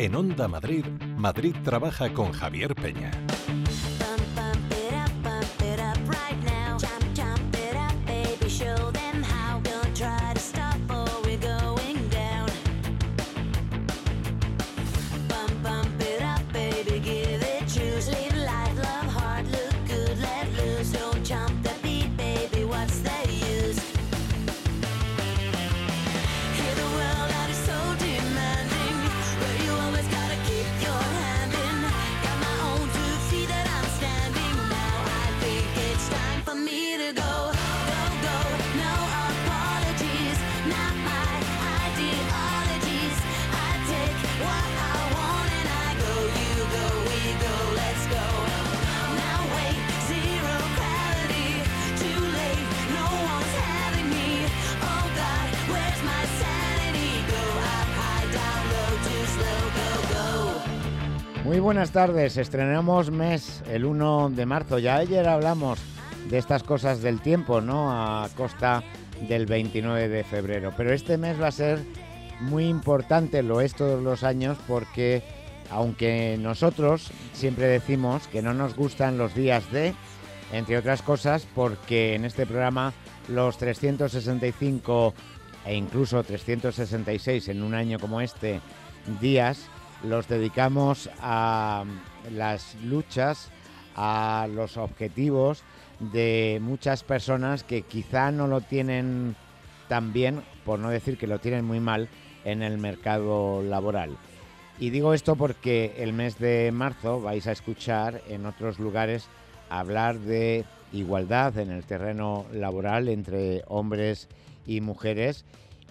En Onda Madrid, Madrid trabaja con Javier Peña. Muy buenas tardes, estrenamos mes el 1 de marzo. Ya ayer hablamos de estas cosas del tiempo, ¿no? A costa del 29 de febrero. Pero este mes va a ser muy importante, lo es todos los años, porque aunque nosotros siempre decimos que no nos gustan los días de, entre otras cosas, porque en este programa los 365 e incluso 366 en un año como este días los dedicamos a las luchas, a los objetivos de muchas personas que quizá no lo tienen tan bien, por no decir que lo tienen muy mal, en el mercado laboral. Y digo esto porque el mes de marzo vais a escuchar en otros lugares hablar de igualdad en el terreno laboral entre hombres y mujeres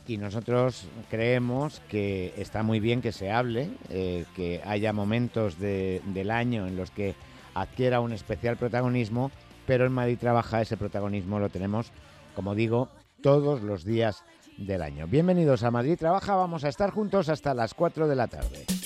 y nosotros creemos que está muy bien que se hable, eh, que haya momentos del año en los que adquiera un especial protagonismo, pero en Madrid Trabaja ese protagonismo lo tenemos, como digo, todos los días del año. Bienvenidos a Madrid Trabaja, vamos a estar juntos hasta las 4 de la tarde.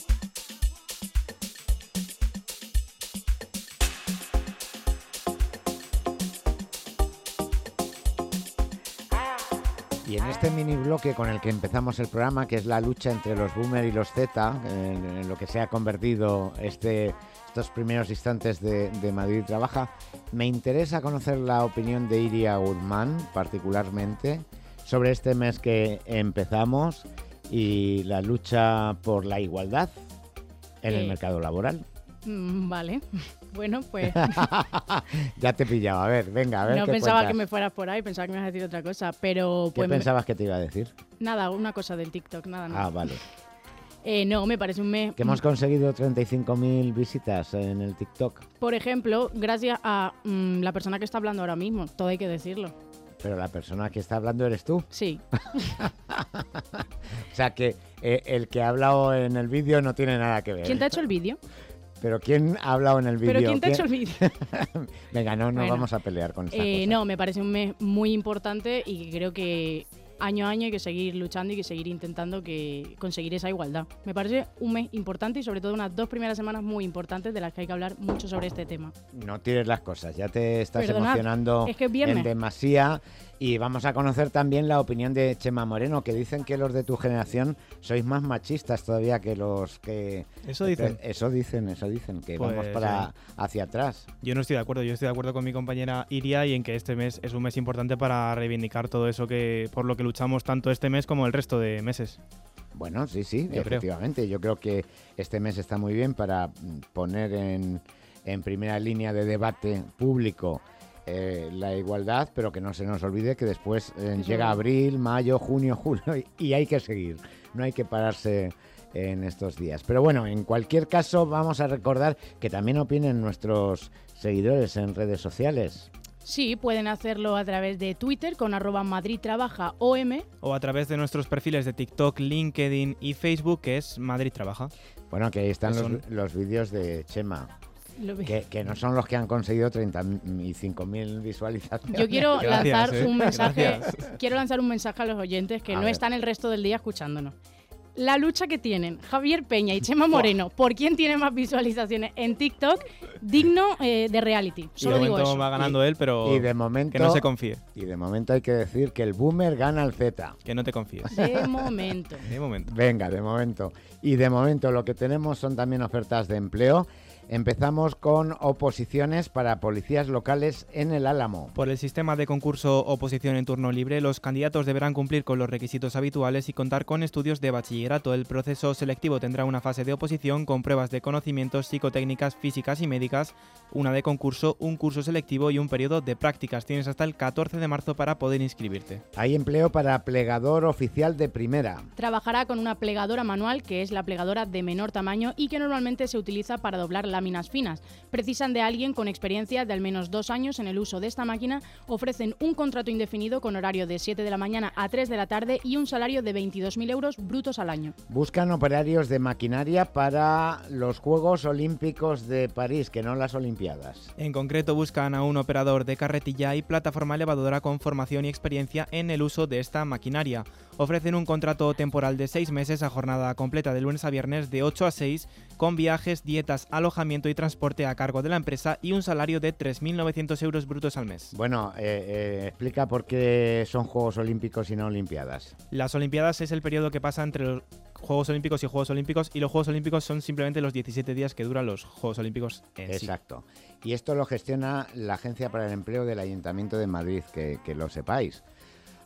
Y en este mini bloque con el que empezamos el programa, que es la lucha entre los boomer y los Z, en, lo que se ha convertido este, estos primeros instantes de, Madrid Trabaja, me interesa conocer la opinión de Iria Guzmán, particularmente, sobre este mes que empezamos y la lucha por la igualdad en el mercado laboral. Mm, vale. Bueno, pues. ya te pillaba. A ver, venga, a ver. No pensaba que me fueras por ahí, pensaba que me ibas a decir otra cosa, pero. ¿Qué pues pensabas que te iba a decir? Nada, una cosa del TikTok, nada, nada. Ah, vale. Eh, no, me parece un mes. Que hemos conseguido 35.000 visitas en el TikTok. Por ejemplo, gracias a mm, la persona que está hablando ahora mismo, todo hay que decirlo. Pero la persona que está hablando eres tú. Sí. o sea que eh, el que ha hablado en el vídeo no tiene nada que ver. ¿Quién te ha hecho el vídeo? Pero ¿quién ha hablado en el vídeo? ¿Pero quién te ha hecho el vídeo? Venga, no nos vamos a pelear con esta eh, No, me parece un mes muy importante y creo que año a año hay que seguir luchando y que seguir intentando que conseguir esa igualdad. Me parece un mes importante y sobre todo unas dos primeras semanas muy importantes de las que hay que hablar mucho sobre este tema. No tires las cosas, ya te estás emocionando en demasía y vamos a conocer también la opinión de Chema Moreno, que dicen que los de tu generación sois más machistas todavía que los que... Eso dicen. Eso dicen, eso dicen, que vamos pues, para hacia atrás. Yo no estoy de acuerdo, yo estoy de acuerdo con mi compañera Iria y en que este mes es un mes importante para reivindicar todo eso que por lo que luchamos tanto este mes como el resto de meses. Bueno, sí, sí, efectivamente. Yo creo que este mes está muy bien para poner en, en primera línea de debate público eh, la igualdad, pero que no se nos olvide que después eh, llega abril, mayo, junio, julio y, hay que seguir, no hay que pararse en estos días. Pero bueno, en cualquier caso vamos a recordar que también opinen nuestros seguidores en redes sociales. Sí, pueden hacerlo a través de Twitter con arroba Madrid Trabaja OM. O a través de nuestros perfiles de TikTok, LinkedIn y Facebook, que es Madrid Trabaja. Bueno, que ahí están los, los vídeos de Chema. Que, no son los que han conseguido 35.000 visualizaciones. Yo quiero lanzar ¿eh? un mensaje, quiero lanzar un mensaje a los oyentes que no están el resto del día escuchándonos. la lucha que tienen Javier Peña y Chema Moreno por quién tiene más visualizaciones en TikTok, digno eh, de reality. Solo de digo momento eso. va ganando él, pero Y de momento, que no se confíe. y de momento hay que decir que el boomer gana al Z. Que no te confíes. De momento. De momento. Venga, de momento. Y de momento lo que tenemos son también ofertas de empleo. Empezamos con oposiciones para policías locales en el Álamo. Por el sistema de concurso oposición en turno libre, los candidatos deberán cumplir con los requisitos habituales y contar con estudios de bachillerato. El proceso selectivo tendrá una fase de oposición con pruebas de conocimientos psicotécnicas, físicas y médicas, una de concurso, un curso selectivo y un periodo de prácticas. Tienes hasta el 14 de marzo para poder inscribirte. Hay empleo para plegador oficial de primera. Trabajará con una plegadora manual, que es la plegadora de menor tamaño y que normalmente se utiliza para doblar láminas finas. Precisan de alguien con experiencia de al menos dos años en el uso de esta máquina. Ofrecen un contrato indefinido con horario de 7 de la mañana a 3 de la tarde y un salario de 22.000 euros brutos al año. Buscan operarios de maquinaria para los Juegos Olímpicos de París, que no las Olimpiadas. En concreto buscan a un operador de carretilla y plataforma elevadora con formación y experiencia en el uso de esta maquinaria. Ofrecen un contrato temporal de seis meses a jornada completa de lunes a viernes de 8 a 6 con viajes, dietas, alojamiento y transporte a cargo de la empresa y un salario de 3.900 euros brutos al mes. Bueno, eh, eh, explica por qué son Juegos Olímpicos y no Olimpiadas. Las Olimpiadas es el periodo que pasa entre los Juegos Olímpicos y Juegos Olímpicos y los Juegos Olímpicos son simplemente los 17 días que duran los Juegos Olímpicos en sí. Exacto. Y esto lo gestiona la Agencia para el Empleo del Ayuntamiento de Madrid, que, que lo sepáis.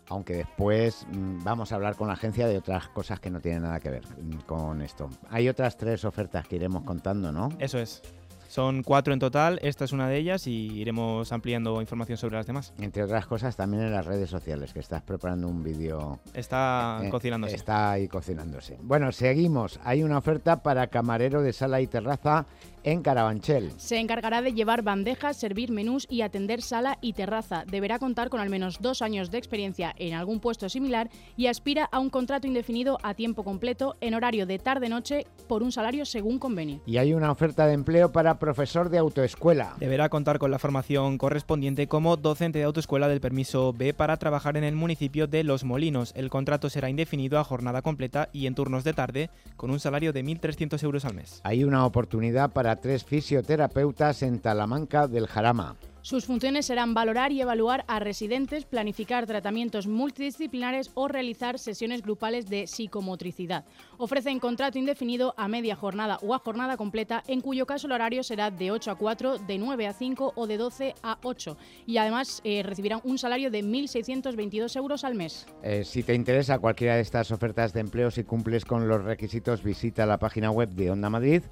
Aunque después mm, vamos a hablar con la agencia de otras cosas que no tienen nada que ver mm, con esto. Hay otras tres ofertas que iremos contando, ¿no? Eso es. Son cuatro en total, esta es una de ellas y iremos ampliando información sobre las demás. Entre otras cosas, también en las redes sociales, que estás preparando un vídeo. Está eh, cocinándose. Está ahí cocinándose. Bueno, seguimos. Hay una oferta para camarero de sala y terraza en Carabanchel. Se encargará de llevar bandejas, servir menús y atender sala y terraza. Deberá contar con al menos dos años de experiencia en algún puesto similar y aspira a un contrato indefinido a tiempo completo en horario de tarde-noche por un salario según convenio. Y hay una oferta de empleo para profesor de autoescuela. Deberá contar con la formación correspondiente como docente de autoescuela del permiso B para trabajar en el municipio de Los Molinos. El contrato será indefinido a jornada completa y en turnos de tarde con un salario de 1.300 euros al mes. Hay una oportunidad para tres fisioterapeutas en Talamanca del Jarama. Sus funciones serán valorar y evaluar a residentes, planificar tratamientos multidisciplinares o realizar sesiones grupales de psicomotricidad. Ofrecen contrato indefinido a media jornada o a jornada completa, en cuyo caso el horario será de 8 a 4, de 9 a 5 o de 12 a 8. Y además eh, recibirán un salario de 1.622 euros al mes. Eh, si te interesa cualquiera de estas ofertas de empleo, si cumples con los requisitos, visita la página web de Onda Madrid.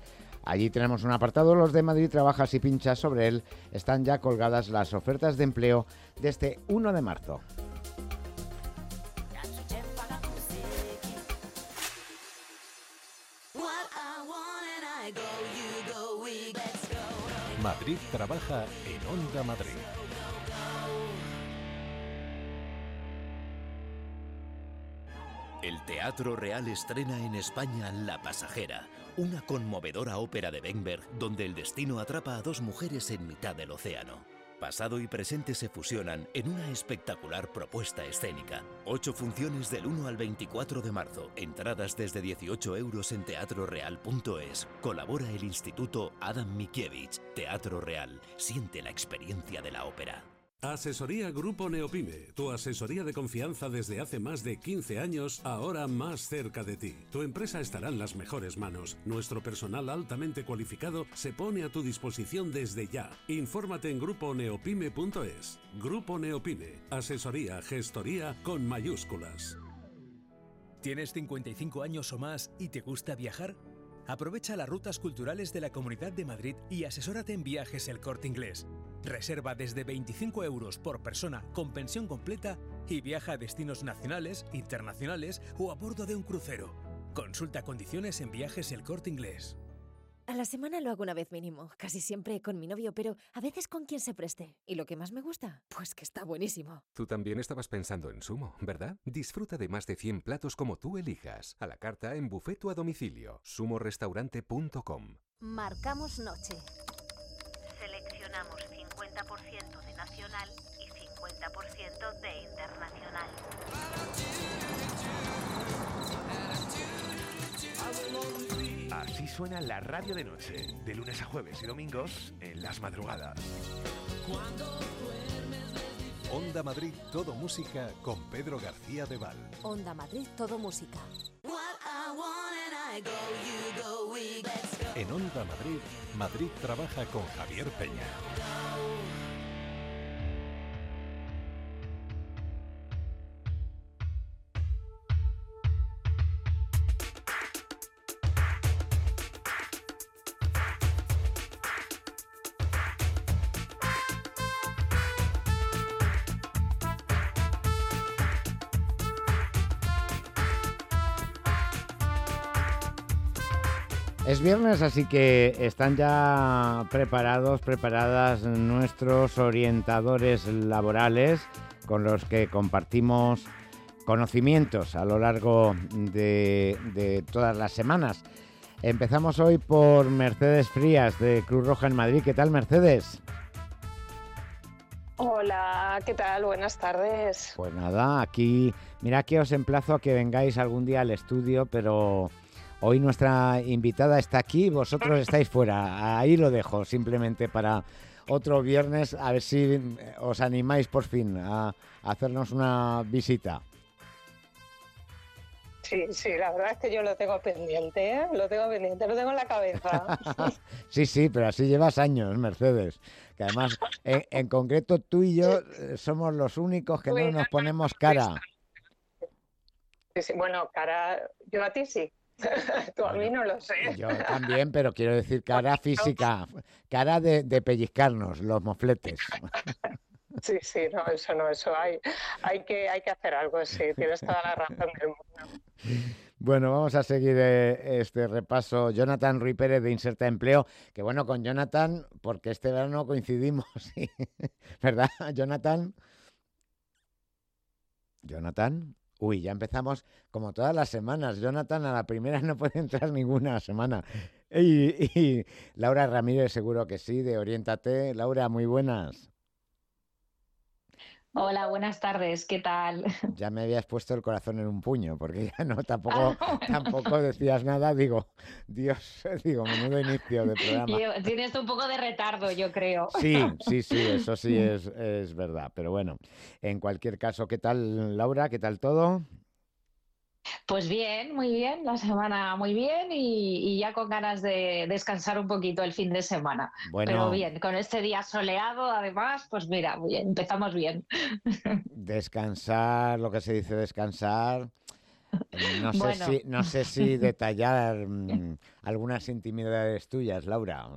Allí tenemos un apartado, los de Madrid trabajas y pinchas sobre él. Están ya colgadas las ofertas de empleo de este 1 de marzo. Madrid trabaja en Onda Madrid. El Teatro Real estrena en España La Pasajera, una conmovedora ópera de Weinberg donde el destino atrapa a dos mujeres en mitad del océano. Pasado y presente se fusionan en una espectacular propuesta escénica. Ocho funciones del 1 al 24 de marzo. Entradas desde 18 euros en teatroreal.es. Colabora el Instituto Adam Mikiewicz. Teatro Real. Siente la experiencia de la ópera. Asesoría Grupo Neopime, tu asesoría de confianza desde hace más de 15 años, ahora más cerca de ti. Tu empresa estará en las mejores manos. Nuestro personal altamente cualificado se pone a tu disposición desde ya. Infórmate en gruponeopime.es. Grupo Neopime, asesoría, gestoría con mayúsculas. ¿Tienes 55 años o más y te gusta viajar? Aprovecha las rutas culturales de la Comunidad de Madrid y asesórate en viajes el corte inglés. Reserva desde 25 euros por persona con pensión completa y viaja a destinos nacionales, internacionales o a bordo de un crucero. Consulta condiciones en viajes el corte inglés. A la semana lo hago una vez mínimo, casi siempre con mi novio, pero a veces con quien se preste. ¿Y lo que más me gusta? Pues que está buenísimo. Tú también estabas pensando en Sumo, ¿verdad? Disfruta de más de 100 platos como tú elijas, a la carta en buffet o a domicilio. sumorestaurante.com Marcamos noche. Así suena la radio de noche, de lunes a jueves y domingos en las madrugadas. Onda Madrid Todo Música con Pedro García de Val. Onda Madrid, todo música. En Onda Madrid, Madrid trabaja con Javier Peña. Viernes, así que están ya preparados, preparadas nuestros orientadores laborales con los que compartimos conocimientos a lo largo de, de todas las semanas. Empezamos hoy por Mercedes Frías de Cruz Roja en Madrid. ¿Qué tal, Mercedes? Hola, ¿qué tal? Buenas tardes. Pues nada, aquí, mira que os emplazo a que vengáis algún día al estudio, pero hoy nuestra invitada está aquí, vosotros estáis fuera. Ahí lo dejo, simplemente para otro viernes, a ver si eh, os animáis por fin a, a hacernos una visita. Sí, sí, la verdad es que yo lo tengo pendiente, ¿eh? Lo tengo pendiente, lo tengo en la cabeza. sí, sí, pero así llevas años, Mercedes. Que además, en, en concreto, tú y yo eh, somos los únicos que no nos ponemos cara. Sí, sí, Bueno, cara, yo a ti sí. Tú a mí no lo sé. Yo también, pero quiero decir cara física, cara de, de pellizcarnos, los mofletes. Sí, sí, no, eso no, eso hay, hay que, hay que hacer algo, sí, tienes toda la razón del mundo. Bueno, vamos a seguir eh, este repaso. Jonathan Ruy Pérez de Inserta Empleo, que bueno, con Jonathan, porque este verano coincidimos, sí. ¿verdad, Jonathan? Jonathan. Uy, ya empezamos como todas las semanas. Jonathan a la primera no puede entrar ninguna semana. Y, y Laura Ramírez seguro que sí, de Oriéntate. Laura, muy buenas. Hola, buenas tardes, ¿qué tal? Ya me habías puesto el corazón en un puño, porque ya no, tampoco, tampoco decías nada. Digo, Dios, digo, menudo inicio de programa. Yo- tienes un poco de retardo, yo creo. Sí, sí, sí, eso sí es, es verdad. Pero bueno, en cualquier caso, ¿qué tal, Laura? ¿Qué tal todo? Pues bien, muy bien, la semana muy bien y, y ya con ganas de descansar un poquito el fin de semana. Bueno. Pero bien, con este día soleado, además, pues mira, bien, empezamos bien. Descansar, lo que se dice descansar. No sé Bueno. si, no sé si detallar mm, algunas intimidades tuyas, Laura.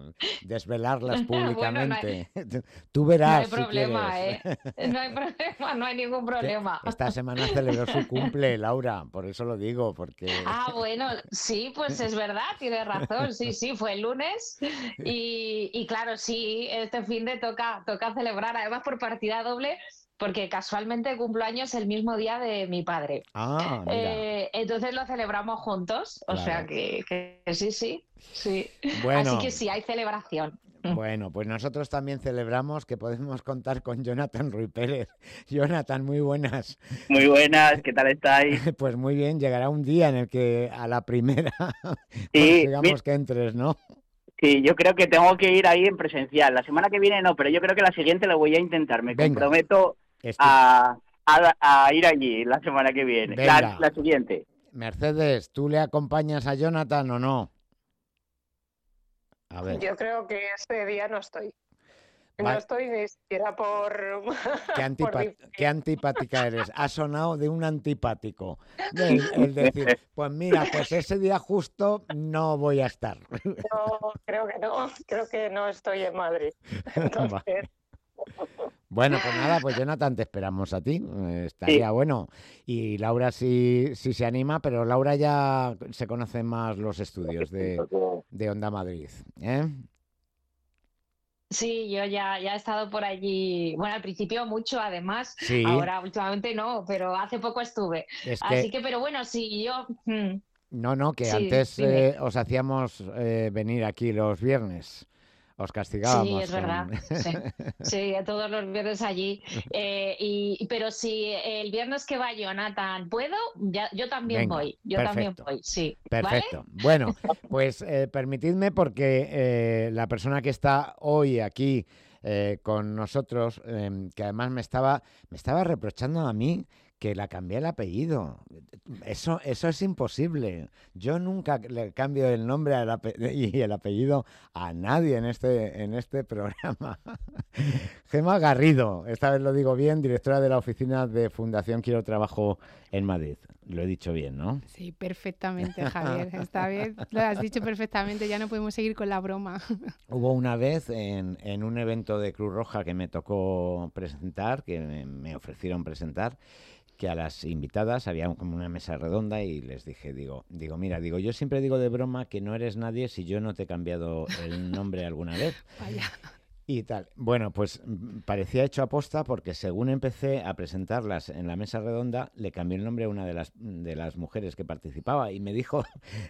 Desvelarlas Bueno, no hay- públicamente. Tú No hay verás si problema, quieres. ¿eh? No hay problema, no hay ningún problema. Esta semana celebró su cumple, Laura, por eso lo digo, porque Ah, bueno, sí, pues es verdad, tienes razón, sí, sí, fue el lunes y, y claro, sí, este fin de toca, toca celebrar, además por partida doble, porque casualmente cumplo años el mismo día de mi padre. Ah, mira. Eh, entonces lo celebramos juntos, o sea que, que sí, sí, sí. Bueno. Así que sí, hay celebración. Bueno, pues nosotros también celebramos que podemos contar con Jonathan Ruy Pérez. Jonathan, muy buenas. Muy buenas, ¿qué tal estáis? Pues muy bien, llegará un día en el que a la primera Sí, digamos mi- que entres, ¿no? Sí, yo creo que tengo que ir ahí en presencial. La semana que viene no, pero yo creo que la siguiente lo voy a intentar. Me Venga. comprometo a, a- a ir allí la semana que viene. La, la siguiente. Mercedes, ¿tú le acompañas a Jonathan o no? A ver, Yo creo que ese día no estoy. No estoy ni siquiera por... qué, antipa- por qué antipática eres. Ha sonado de un antipático. El, el decir, pues mira, pues ese día justo no voy a estar. No, creo que no, creo que no estoy en Madrid. Entonces, Bueno, pues nada, pues Jonathan, te esperamos a ti. eh, Estaría bueno. Y Laura sí, sí se anima, pero Laura ya se conocen más los estudios de, de Onda Madrid. ¿eh? Sí, yo ya, ya he estado por allí, bueno, al principio mucho además, Sí. ahora últimamente no, pero hace poco estuve. Es Así que- pero bueno, sí, yo... mm, No, no, que Sí, antes eh, os hacíamos eh, venir aquí los viernes. Os castigábamos. Sí, es verdad. Sí, sí, todos los viernes allí. Eh, y, pero si el viernes que va Jonathan puedo, ya, yo también voy. Yo también voy, sí. Perfecto. Bueno, pues eh, permitidme porque eh, la persona que está hoy aquí con nosotros, em, que además me estaba, me estaba reprochando a mí que la cambié el apellido. Eso, eso es imposible. Yo nunca le cambio el nombre y el apellido a nadie en este, en este programa. Gema Garrido, esta vez lo digo bien, directora de la oficina de Fundación Quiero Trabajo en Madrid. Lo he dicho bien, ¿no? Sí, perfectamente, Javier. Esta vez lo has dicho perfectamente, ya no podemos seguir con la broma. Hubo una vez en, en un evento de Cruz Roja que me tocó presentar, que me ofrecieron presentar, que a las invitadas había como una mesa redonda y les dije, digo, digo, mira, digo, yo siempre digo de broma que no eres nadie si yo no te he cambiado el nombre alguna vez. Vaya. Y tal. Bueno, pues mm, parecía hecho aposta porque según empecé a presentarlas en la mesa redonda, le cambié el nombre a una de las, de las mujeres que participaba y me dijo,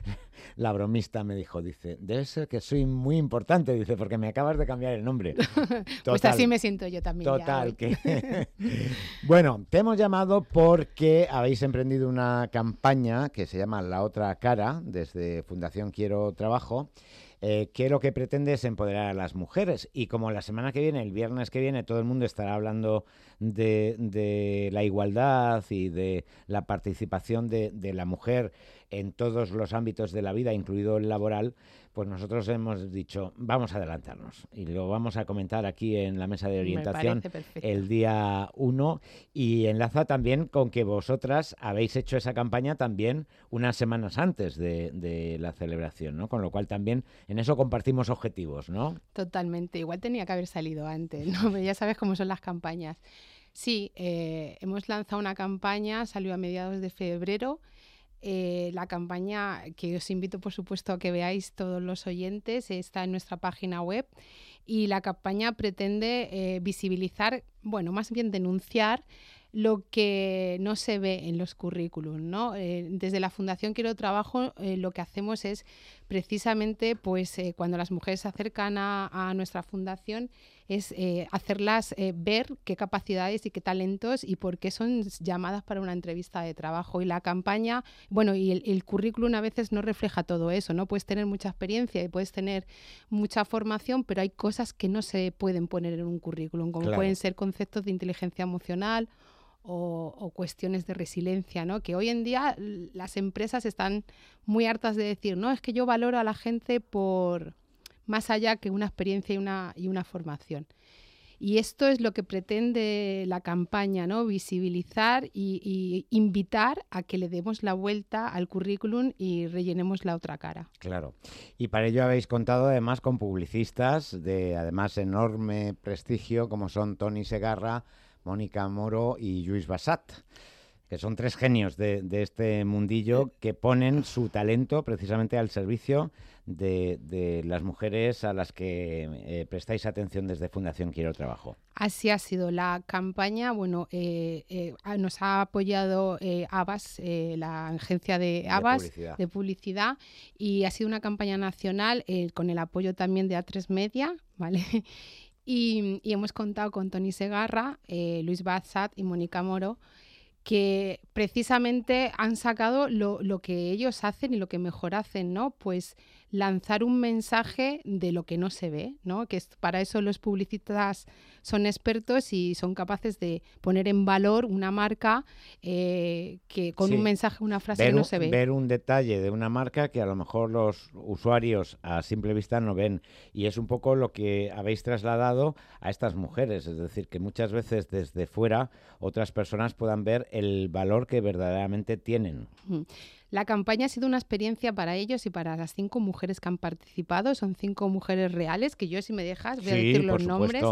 la bromista me dijo, dice, debe ser que soy muy importante, dice, porque me acabas de cambiar el nombre. pues así me siento yo también. Total, que... bueno, te hemos llamado porque habéis emprendido una campaña que se llama La Otra Cara, desde Fundación Quiero Trabajo eh, que lo que pretende es empoderar a las mujeres. Y como la semana que viene, el viernes que viene, todo el mundo estará hablando de, la igualdad y de la participación de, de la mujer en todos los ámbitos de la vida, incluido el laboral, pues nosotros hemos dicho, vamos a adelantarnos y lo vamos a comentar aquí en la mesa de orientación el día 1 y enlaza también con que vosotras habéis hecho esa campaña también unas semanas antes de, la celebración, ¿no? Con lo cual también en eso compartimos objetivos, ¿no? Totalmente, igual tenía que haber salido antes, ¿no? ya sabes cómo son las campañas. Sí, eh, hemos lanzado una campaña, salió a mediados de febrero eh, la campaña que os invito por supuesto a que veáis todos los oyentes está en nuestra página web y la campaña pretende eh, visibilizar, bueno, más bien denunciar lo que no se ve en los currículums. ¿no? Eh, desde la Fundación Quiero Trabajo lo que hacemos es precisamente pues, cuando las mujeres se acercan a nuestra fundación es eh, hacerlas eh, ver qué capacidades y qué talentos y por qué son llamadas para una entrevista de trabajo. Y la campaña, bueno, y el, currículum a veces no refleja todo eso, ¿no? Puedes tener mucha experiencia y puedes tener mucha formación, pero hay cosas que no se pueden poner en un currículum, como pueden ser conceptos de inteligencia emocional o, o, cuestiones de resiliencia, ¿no? Que hoy en día las empresas están muy hartas de decir, no, es que yo valoro a la gente por más allá que una experiencia y una, y una formación. Y esto es lo que pretende la campaña, ¿no? Visibilizar y, invitar a que le demos la vuelta al currículum y rellenemos la otra cara. Claro. Y para ello habéis contado además con publicistas de además enorme prestigio como son Tony Segarra, Mónica Moro y Luis Bassat que son tres genios de, este mundillo que ponen su talento precisamente al servicio de, las mujeres a las que eh, prestáis atención desde Fundación Quiero Trabajo. Así ha sido la campaña. Bueno, eh, eh, nos ha apoyado Abas, la agencia de Abas de publicidad. y ha sido una campaña nacional con el apoyo también de A3 Media, ¿vale? Y, hemos contado con Tony Segarra, Luis Bazat y Mónica Moro que precisamente han sacado lo, lo, que ellos hacen y lo que mejor hacen, ¿no? Pues lanzar un mensaje de lo que no se ve, ¿no? Que para eso los publicistas son expertos y son capaces de poner en valor una marca eh, que con un mensaje, una frase no se ve. Ver un detalle de una marca que a lo mejor los usuarios a simple vista no ven. Y es un poco lo que habéis trasladado a estas mujeres. Es decir, que muchas veces desde fuera otras personas puedan ver el valor que verdaderamente tienen. La campaña ha sido una experiencia para ellos y para las cinco mujeres que han participado. Son cinco mujeres reales, que yo si me dejas voy a decir los nombres,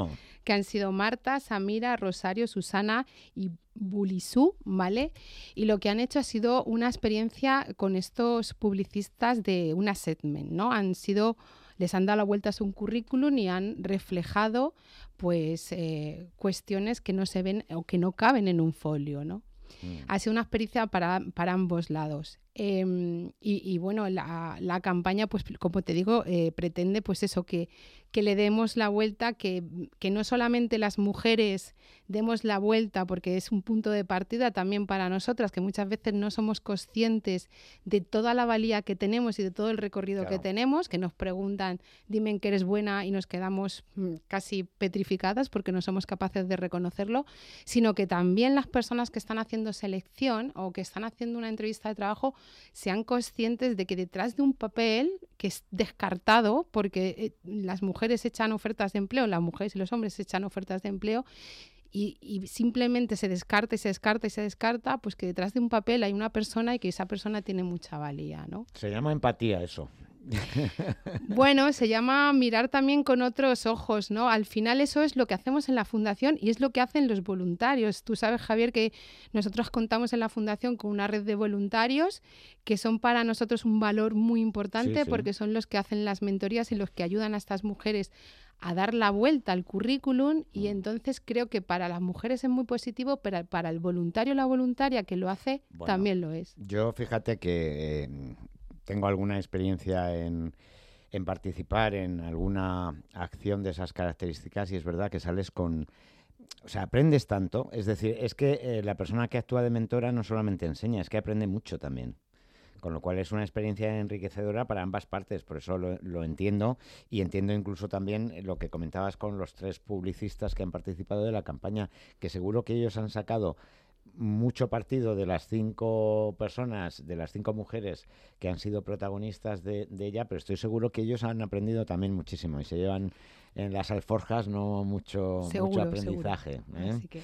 que han sido Marta, Samira, Rosario, Susana y Bulisú, ¿vale? Y lo que han hecho ha sido una experiencia con estos publicistas de una setment, ¿no? Han sido les han dado la vuelta a su currículum y han reflejado pues eh, cuestiones que no se ven o que no caben en un folio, ¿no? Mm. Ha sido una experiencia para, para ambos lados. Em, y, bueno, la, la, campaña, pues como te digo, eh, pretende pues eso, que, que le demos la vuelta, que, que, no solamente las mujeres demos la vuelta, porque es un punto de partida también para nosotras, que muchas veces no somos conscientes de toda la valía que tenemos y de todo el recorrido que tenemos, que nos preguntan, dime que eres buena y nos quedamos mm, casi petrificadas porque no somos capaces de reconocerlo, sino que también las personas que están haciendo selección o que están haciendo una entrevista de trabajo sean conscientes de que detrás de un papel que es descartado, porque eh, las mujeres echan ofertas de empleo, las mujeres y los hombres echan ofertas de empleo, y, y, simplemente se descarta y se descarta y se descarta, pues que detrás de un papel hay una persona y que esa persona tiene mucha valía, ¿no? Se llama empatía eso. Bueno, se llama mirar también con otros ojos, ¿no? Al final eso es lo que hacemos en la fundación y es lo que hacen los voluntarios. Tú sabes, Javier, que nosotros contamos en la fundación con una red de voluntarios que son para nosotros un valor muy importante porque son los que hacen las mentorías y los que ayudan a estas mujeres a dar la vuelta al currículum y mm. entonces creo que para las mujeres es muy positivo, pero para el voluntario o la voluntaria que lo hace también lo es. Yo fíjate que eh, tengo alguna experiencia en, participar en alguna acción de esas características y es verdad que sales con... O sea, aprendes tanto, es decir, es que eh, la persona que actúa de mentora no solamente enseña, es que aprende mucho también. Con lo cual es una experiencia enriquecedora para ambas partes, por eso lo, lo, entiendo y entiendo incluso también lo que comentabas con los tres publicistas que han participado de la campaña, que seguro que ellos han sacado mucho partido de las cinco personas, de las cinco mujeres que han sido protagonistas de, ella, pero estoy seguro que ellos han aprendido también muchísimo y se llevan en las alforjas no mucho, mucho aprendizaje. ¿eh?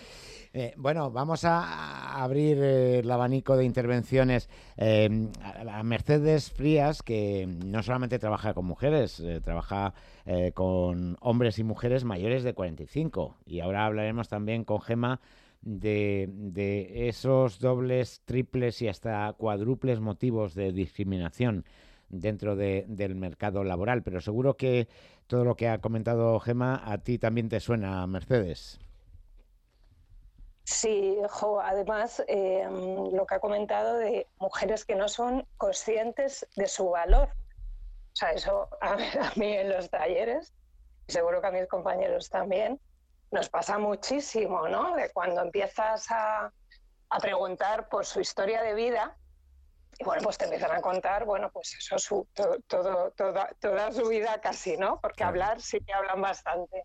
Eh, bueno, vamos a abrir eh, el abanico de intervenciones a Mercedes Frías, que no solamente trabaja con mujeres, trabaja con hombres y mujeres mayores de 45. Y ahora hablaremos también con Gema de, esos dobles, triples y hasta cuádruples motivos de discriminación dentro del mercado laboral. Pero seguro que todo lo que ha comentado Gema a ti también te suena, Mercedes. Sí, además eh, lo que ha comentado de mujeres que no son conscientes de su valor. O sea, eso a, a mí en los talleres, seguro que a mis compañeros también, nos pasa muchísimo, ¿no? De cuando empiezas a, preguntar por su historia de vida, y bueno, pues te empiezan a contar, bueno, pues eso, su, todo, toda, toda su vida casi, ¿no? Porque hablar sí que hablan bastante.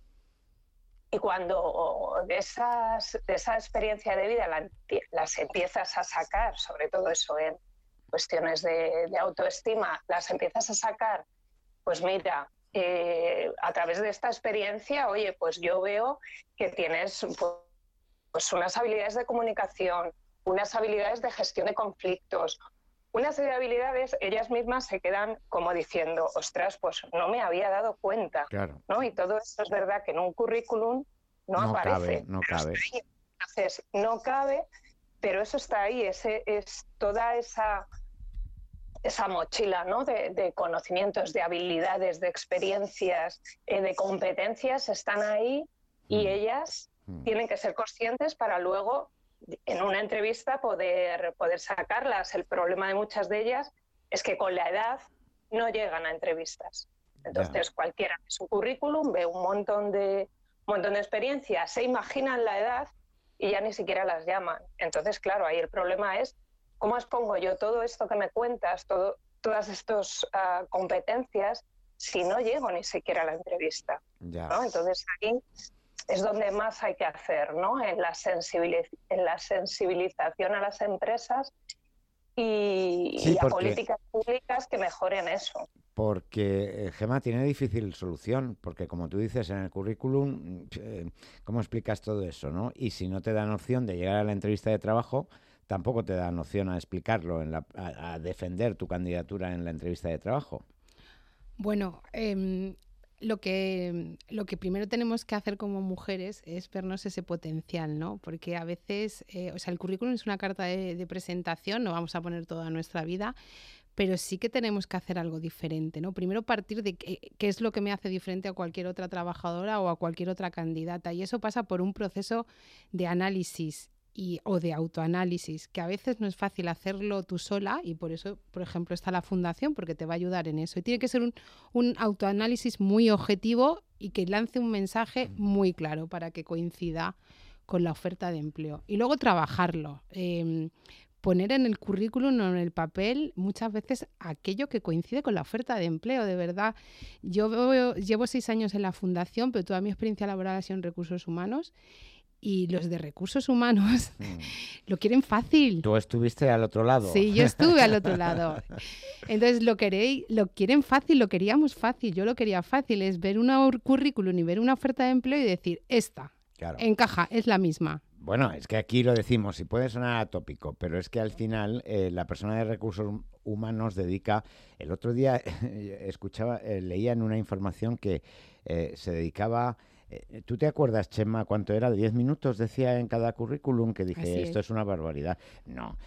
Y cuando de, esas, de esa experiencia de vida las empiezas a sacar, sobre todo eso en cuestiones de, de autoestima, las empiezas a sacar, pues mira, eh, a través de esta experiencia, oye, pues yo veo que tienes pues, unas habilidades de comunicación, unas habilidades de gestión de conflictos, una serie de habilidades, ellas mismas se quedan como diciendo, ostras, pues no me había dado cuenta. ¿no? Y todo esto es verdad que en un currículum no, aparece. no cabe. Entonces, no cabe, pero eso está ahí, ese, es toda esa esa mochila ¿no? de, conocimientos, de habilidades, de experiencias, eh, de competencias están ahí y mm. ellas mm. tienen que ser conscientes para luego en una entrevista poder, poder sacarlas. El problema de muchas de ellas es que con la edad no llegan a entrevistas. Entonces cualquiera en su currículum ve un montón de, un montón de experiencias, se imaginan la edad y ya ni siquiera las llaman. Entonces, claro, ahí el problema es ¿cómo expongo yo todo esto que me cuentas, todo, todas estas ah, competencias, si no llego ni siquiera a la entrevista? Entonces ahí es donde más hay que hacer, ¿no? En la, en la sensibilización a las empresas y, a políticas públicas que mejoren eso. Porque eh, Gema tiene difícil solución, porque como tú dices en el currículum, eh, ¿cómo explicas todo eso? ¿no? Y si no te dan opción de llegar a la entrevista de trabajo, tampoco te da noción a explicarlo, en la, a, defender tu candidatura en la entrevista de trabajo. Bueno, em, lo, que, lo que primero tenemos que hacer como mujeres es vernos ese potencial, ¿no? Porque a veces, eh, o sea, el currículum es una carta de, presentación, no vamos a poner toda nuestra vida, pero sí que tenemos que hacer algo diferente, ¿no? Primero partir de qué, qué, es lo que me hace diferente a cualquier otra trabajadora o a cualquier otra candidata. Y eso pasa por un proceso de análisis y, o de autoanálisis, que a veces no es fácil hacerlo tú sola y por eso, por ejemplo, está la fundación, porque te va a ayudar en eso. Y tiene que ser un, un autoanálisis muy objetivo y que lance un mensaje muy claro para que coincida con la oferta de empleo. Y luego trabajarlo. Em, poner en el currículum o en el papel muchas veces aquello que coincide con la oferta de empleo, de verdad. Yo llevo seis años en la fundación, pero toda mi experiencia laboral ha sido en recursos humanos y los de recursos humanos mm. lo quieren fácil. Tú estuviste al otro lado. Sí, yo estuve al otro lado. Entonces lo queréis, lo quieren fácil, lo queríamos fácil, yo lo quería fácil, es ver un currículum y ver una oferta de empleo y decir, esta, encaja, es la misma. Bueno, es que aquí lo decimos y puede sonar atópico, pero es que al final eh, la persona de recursos humanos dedica. El otro día escuchaba, eh, leía en una información que eh, se dedicaba. ¿Tú te acuerdas, Chema, cuánto era? ¿10 minutos decía en cada currículum? Que dije, esto es. una barbaridad. No,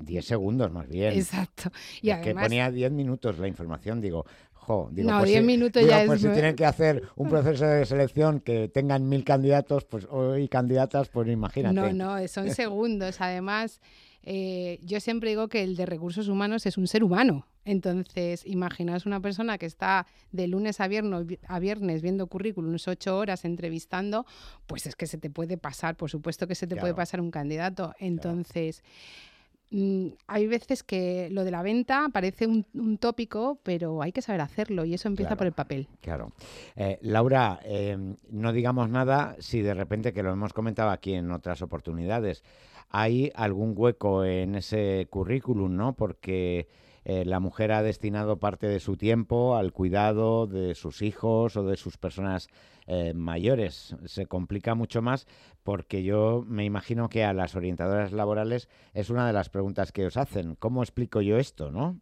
10 segundos más bien. Exacto. Y que ponía 10 minutos la información. Digo, no, 10 pues minutos ya pues si tienen que hacer un proceso de selección que tengan mil candidatos pues y candidatas, pues imagínate. No, no, son segundos. Además, eh, yo siempre digo que el de recursos humanos es un ser humano. Entonces, imaginaos una persona que está de lunes a viernes, a viernes viendo currículums ocho horas entrevistando, pues es que se te puede pasar, por supuesto que se te puede pasar un candidato. Entonces... Mm, hay veces que lo de la venta parece un, tópico, pero hay que saber hacerlo y eso empieza por el papel. Claro. Eh, Laura, em, no digamos nada si de repente, que lo hemos comentado aquí en otras oportunidades, hay algún hueco en ese currículum, ¿no? Porque eh, la mujer ha destinado parte de su tiempo al cuidado de sus hijos o de sus personas eh, mayores. Se complica mucho más porque yo me imagino que a las orientadoras laborales es una de las preguntas que os hacen. ¿Cómo explico yo esto, no?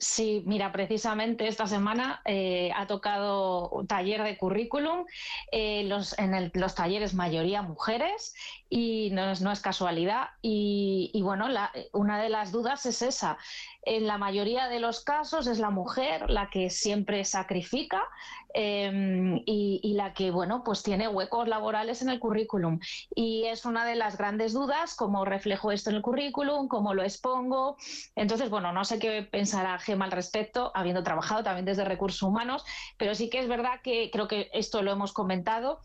Sí, mira, precisamente esta semana eh, ha tocado taller de currículum, los, en los talleres mayoría mujeres y no es, no es casualidad. Y, y bueno, la, una de las dudas es esa, en la mayoría de los casos es la mujer la que siempre sacrifica em, y, la que, bueno, pues tiene huecos laborales en el currículum. Y es una de las grandes dudas, cómo reflejo esto en el currículum, cómo lo expongo. Entonces, bueno, no sé qué pensará Gema al respecto, habiendo trabajado también desde recursos humanos, pero sí que es verdad que creo que esto lo hemos comentado,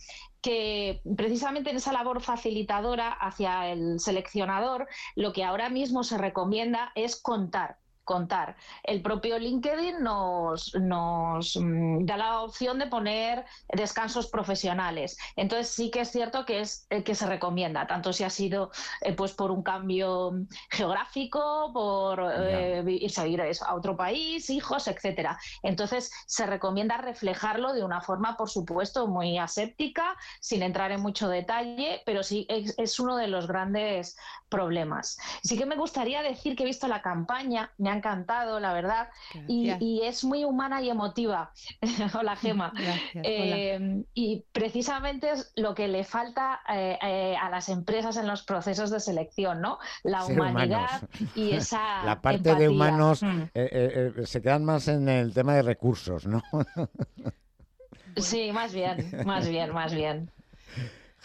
que precisamente en esa labor facilitadora hacia el seleccionador, lo que ahora mismo se recomienda es contar contar. El propio LinkedIn nos, nos mm, da la opción de poner descansos profesionales. Entonces sí que es cierto que es el que se recomienda, tanto si ha sido eh, pues por un cambio geográfico, por eh, irse a vivir a otro país, hijos, etcétera. Entonces se recomienda reflejarlo de una forma, por supuesto, muy aséptica, sin entrar en mucho detalle, pero sí es, es uno de los grandes problemas. Sí que me gustaría decir que he visto la campaña, me ha encantado, la verdad, y, es muy humana y emotiva. Hola, Gema. Eh, y precisamente es lo que le falta eh, eh, a las empresas en los procesos de selección, ¿no? La humanidad y esa. La parte de humanos mm. se quedan más en el tema de recursos, ¿no? sí, más bien, más bien, más bien.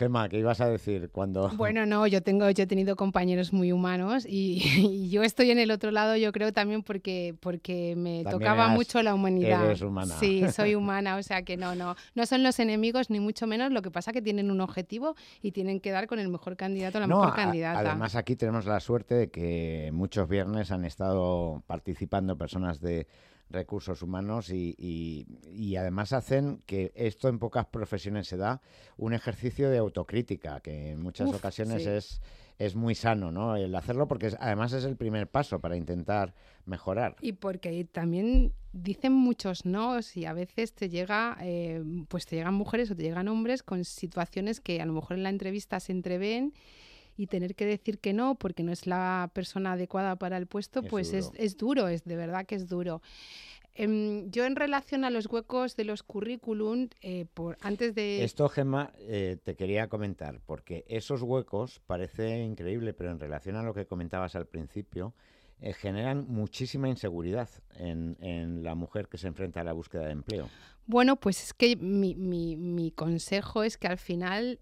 Gemma, ¿qué ibas a decir cuando...? Bueno, no, yo, tengo, yo he tenido compañeros muy humanos y, yo estoy en el otro lado, yo creo también porque, porque me tocaba mucho la humanidad. Eres humana. Sí, soy humana, o sea que no, no, no son los enemigos ni mucho menos, lo que pasa que tienen un objetivo y tienen que dar con el mejor candidato o la mejor candidata. Además aquí tenemos la suerte de que muchos viernes han estado participando personas de recursos humanos y, además hacen que esto en pocas profesiones se da un ejercicio de autocrítica que en muchas ocasiones es, es muy sano, ¿no? El hacerlo porque además es el primer paso para intentar mejorar. Y porque también dicen muchos no y a veces te llega, eh, pues te llegan mujeres o te llegan hombres con situaciones que a lo mejor en la entrevista se entreven y tener que decir que no porque no es la persona adecuada para el puesto, pues Es, es, duro, es de verdad que es duro. Em, yo en relación a los huecos de los currículum, eh, por, antes de... Esto, Gemma, eh, te quería comentar, porque esos huecos parece increíble, pero en relación a lo que comentabas al principio, eh, generan muchísima inseguridad en, en, la mujer que se enfrenta a la búsqueda de empleo. Bueno, pues es que mi, mi, mi consejo es que al final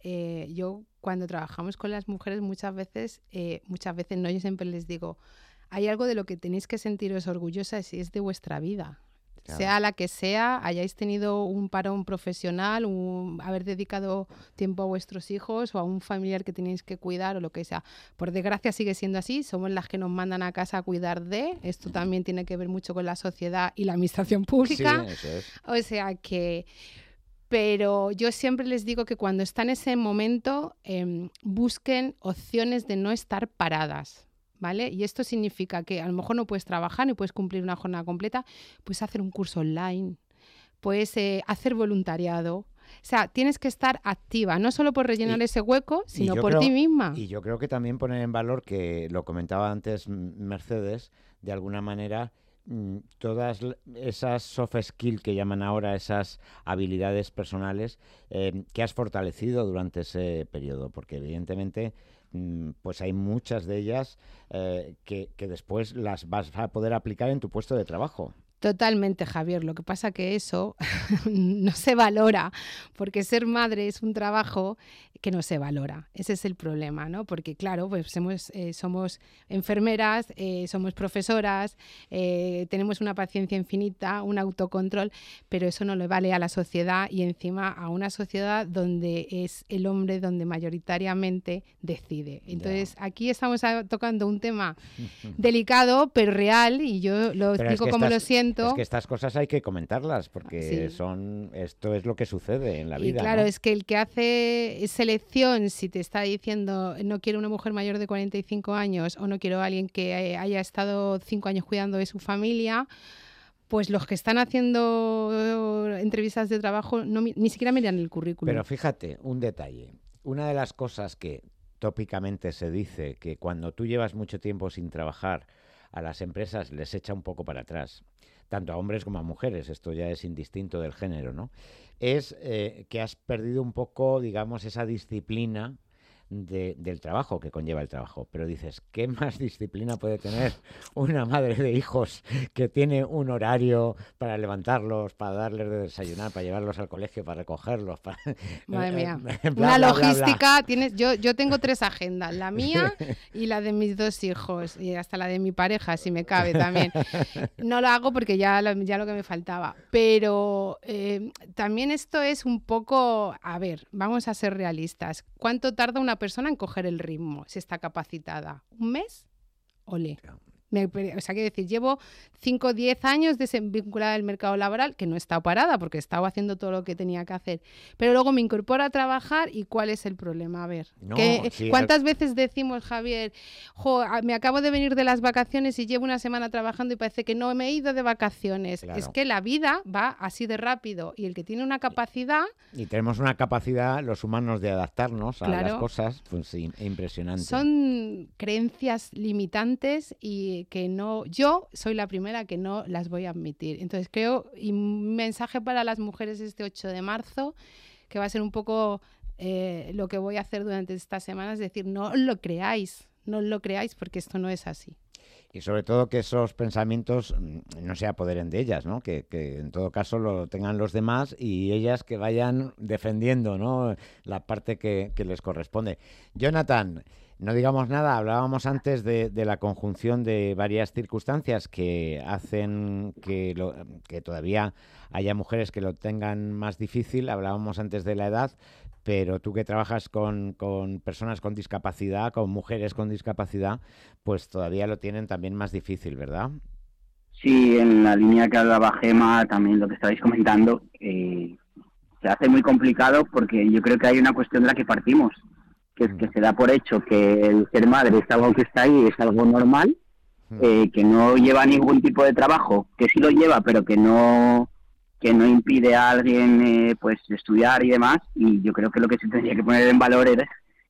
yo cuando trabajamos con las mujeres muchas veces, eh, muchas veces no, yo siempre les digo, hay algo de lo que tenéis que sentiros orgullosas y es de vuestra vida. Sea la que sea, hayáis tenido un parón profesional, un, haber dedicado tiempo a vuestros hijos o a un familiar que tenéis que cuidar o lo que sea. Por desgracia sigue siendo así, somos las que nos mandan a casa a cuidar de. Esto también tiene que ver mucho con la sociedad y la administración pública. O sea que pero yo siempre les digo que cuando están en ese momento em, busquen opciones de no estar paradas. ¿Vale? Y esto significa que a lo mejor no puedes trabajar ni puedes cumplir una jornada completa, puedes hacer un curso online, puedes eh, hacer voluntariado. O sea, tienes que estar activa, no solo por rellenar ese hueco, sino por ti misma. Y yo creo que también poner en valor, que lo comentaba antes Mercedes, de alguna manera, todas esas soft skills que llaman ahora esas habilidades personales eh, que has fortalecido durante ese periodo, porque evidentemente mm, pues hay muchas de ellas eh, que, que después las vas a poder aplicar en tu puesto de trabajo. Totalmente, Javier. Lo que pasa que eso no se valora, porque ser madre es un trabajo que no se valora. Ese es el problema, ¿no? Porque claro, pues somos, eh, somos enfermeras, eh, somos profesoras, eh, tenemos una paciencia infinita, un autocontrol, pero eso no le vale a la sociedad y encima a una sociedad donde es el hombre donde mayoritariamente decide. Entonces aquí estamos tocando un tema delicado, pero real, y yo lo explico como lo siento. Es que estas cosas hay que comentarlas, porque son esto es lo que sucede en la vida. Claro, es que el que hace es el elección, si te está diciendo no quiero una mujer mayor de 45 años o no quiero a alguien que eh, haya estado cinco años cuidando de su familia, pues los que están haciendo entrevistas de trabajo no, ni siquiera miran el currículum. Pero fíjate, un detalle. Una de las cosas que tópicamente se dice que cuando tú llevas mucho tiempo sin trabajar, a las empresas les echa un poco para atrás, tanto a hombres como a mujeres, esto ya es indistinto del género, ¿no? es eh, que has perdido un poco, digamos, esa disciplina del trabajo que conlleva el trabajo. Pero dices, ¿qué más disciplina puede tener una madre de hijos que tiene un horario para levantarlos, para darles de desayunar, para llevarlos al colegio, para recogerlos? Para... Madre mía. una logística, tienes, yo, yo tengo tres agendas, la mía y la de mis dos hijos, y hasta la de mi pareja, si me cabe también. No lo hago porque ya lo, ya lo que me faltaba. Pero eh, también esto es un poco, a ver, vamos a ser realistas. ¿Cuánto tarda una persona en coger el ritmo si está capacitada? ¿Un mes? Ole o sea, que decir, llevo 5 o 10 años desvinculada del mercado laboral, que no he estado parada porque he estado haciendo todo lo que tenía que hacer. Pero luego me incorporo a trabajar y ¿cuál es el problema? A ver, ¿cuántas veces decimos, Javier, me acabo de venir de las vacaciones y llevo una semana trabajando y parece que no me he ido de vacaciones? Es que la vida va así de rápido y el que tiene una capacidad... Y tenemos una capacidad, los humanos, de adaptarnos a las cosas, pues impresionante. Son creencias limitantes y que no, yo soy la primera que no las voy a admitir. Entonces creo, y mensaje para las mujeres este 8 de marzo, que va a ser un poco eh, lo que voy a hacer durante estas semanas, es decir, no lo creáis, no lo creáis porque esto no es así. Y sobre todo que esos pensamientos mm, no se apoderen de ellas, ¿no? Que, en todo caso lo tengan los demás y ellas que vayan defendiendo ¿no? la parte que, que les corresponde. Jonathan, no digamos nada, hablábamos antes de, la conjunción de varias circunstancias que hacen que, que todavía haya mujeres que lo tengan más difícil. Hablábamos antes de la edad, pero tú que trabajas con, con, personas con discapacidad, con mujeres con discapacidad, pues todavía lo tienen también más difícil, ¿verdad? Sí, en la línea que hablaba Gema, también lo que estabais comentando, eh, se hace muy complicado porque yo creo que hay una cuestión de la que partimos que, se da por hecho que el ser madre es algo que está ahí, es algo normal, eh, que no lleva ningún tipo de trabajo, que sí lo lleva, pero que no que no impide a alguien eh, pues estudiar y demás. Y yo creo que lo que se tendría que poner en valor es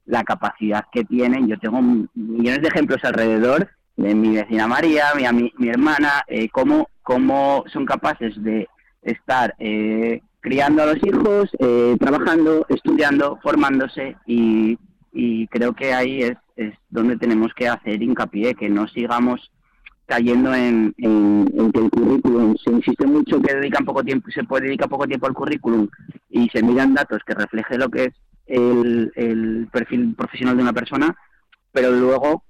la capacidad que tienen. Yo tengo millones de ejemplos alrededor de mi vecina María, mi, mi hermana, eh, cómo, cómo son capaces de estar eh, criando a los hijos, trabajando, estudiando, formándose y, y creo que ahí es, es donde tenemos que hacer hincapié, que no sigamos cayendo en, en, que el currículum, se insiste mucho que dedican poco tiempo, se puede dedicar poco tiempo al currículum y se miran datos que refleje lo que es, el, el perfil profesional de una persona, pero luego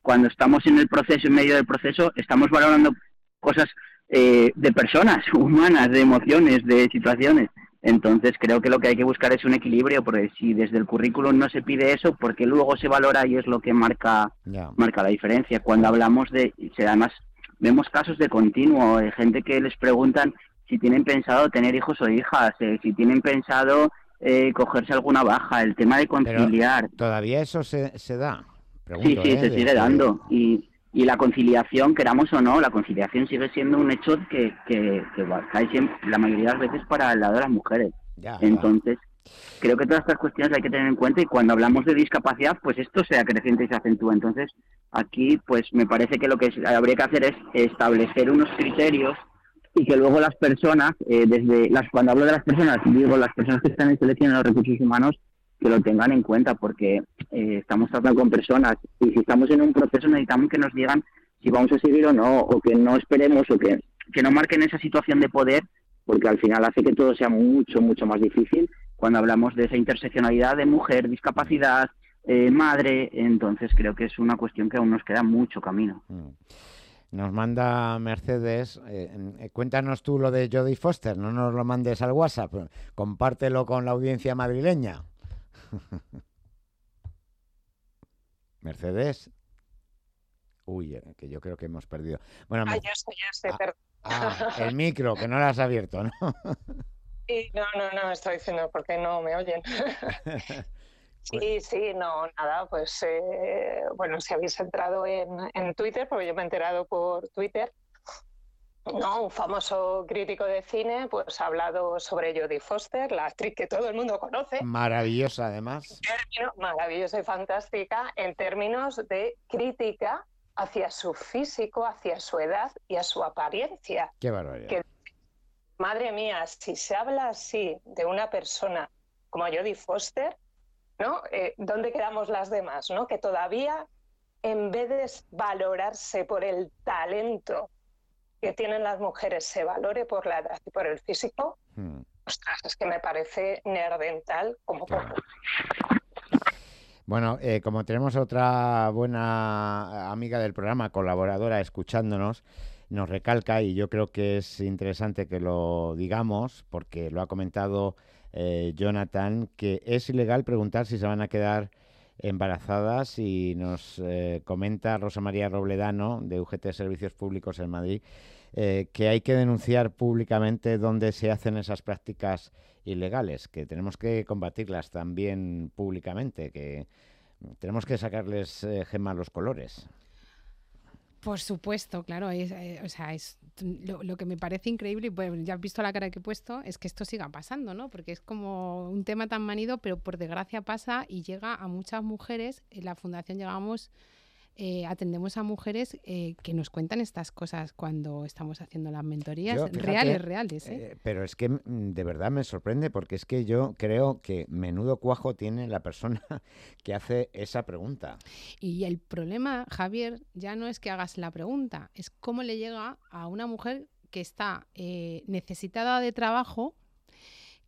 cuando estamos en el proceso, en medio del proceso, estamos valorando cosas eh, de personas humanas, de emociones, de situaciones. Entonces creo que lo que hay que buscar es un equilibrio, porque si desde el currículum no se pide eso, porque luego se valora y es lo que marca, marca la diferencia. Cuando hablamos de, además vemos casos de continuo, de gente que les preguntan si tienen pensado tener hijos o hijas, eh, si tienen pensado eh, cogerse alguna baja, el tema de conciliar. ¿Todavía eso se, se da? sí, sí, se sigue dando. Y, y la conciliación, queramos o no, la conciliación sigue siendo un hecho que, que, que cae siempre, la mayoría de las veces para el lado de las mujeres. Entonces, creo que todas estas cuestiones hay que tener en cuenta y cuando hablamos de discapacidad, pues esto se acrecienta y se acentúa. Entonces, aquí, pues me parece que lo que habría que hacer es establecer unos criterios y que luego las personas, eh, desde las cuando hablo de las personas, digo las personas que están en selección de los recursos humanos, que lo tengan en cuenta porque eh, estamos tratando con personas y si estamos en un proceso necesitamos que nos digan si vamos a seguir o no, o que no esperemos o que, que no marquen esa situación de poder, porque al final hace que todo sea mucho, mucho más difícil cuando hablamos de esa interseccionalidad de mujer, discapacidad, eh, madre, entonces creo que es una cuestión que aún nos queda mucho camino. Mm. Nos manda Mercedes, eh, cuéntanos tú lo de Jodie Foster, no nos lo mandes al WhatsApp, compártelo con la audiencia madrileña. Mercedes. Uy, eh, que yo creo que hemos perdido. Bueno, ah, ya sé, ya sé, ah, ah, el micro, que no lo has abierto, ¿no? sí, no, no, no, estoy diciendo porque no me oyen. Sí, sí, no, nada, pues eh, bueno, si habéis entrado en, en, Twitter, porque yo me he enterado por Twitter, no, un famoso crítico de cine pues ha hablado sobre Jodie Foster, la actriz que todo el mundo conoce. Maravillosa además. maravillosa y fantástica en términos de crítica hacia su físico, hacia su edad y a su apariencia. Qué barbaridad. madre mía, si se habla así de una persona como Jodie Foster, ¿no? Eh, ¿Dónde quedamos las demás? ¿no? Que todavía, en vez de valorarse por el talento que tienen las mujeres se valore por la edad y por el físico, hmm. ostras, es que me parece nerdental como poco. Bueno, eh, como tenemos otra buena amiga del programa, colaboradora, escuchándonos, nos recalca, y yo creo que es interesante que lo digamos, porque lo ha comentado eh, Jonathan, que es ilegal preguntar si se van a quedar embarazadas y nos eh, comenta Rosa María Robledano de UGT Servicios Públicos en Madrid eh, que hay que denunciar públicamente dónde se hacen esas prácticas ilegales, que tenemos que combatirlas también públicamente, que tenemos que sacarles eh, gema los colores. Por supuesto, claro. o sea, es lo, que me parece increíble, y pues ya has visto la cara que he puesto, es que esto siga pasando, ¿no? Porque es como un tema tan manido, pero por desgracia pasa y llega a muchas mujeres. En la fundación llegamos eh, atendemos a mujeres eh, que nos cuentan estas cosas cuando estamos haciendo las mentorías reales, reales. ¿eh? pero es que mm, de verdad me sorprende porque es que yo creo que menudo cuajo tiene la persona que hace esa pregunta. Y el problema, Javier, ya no es que hagas la pregunta, es cómo le llega a una mujer que está necesitada de trabajo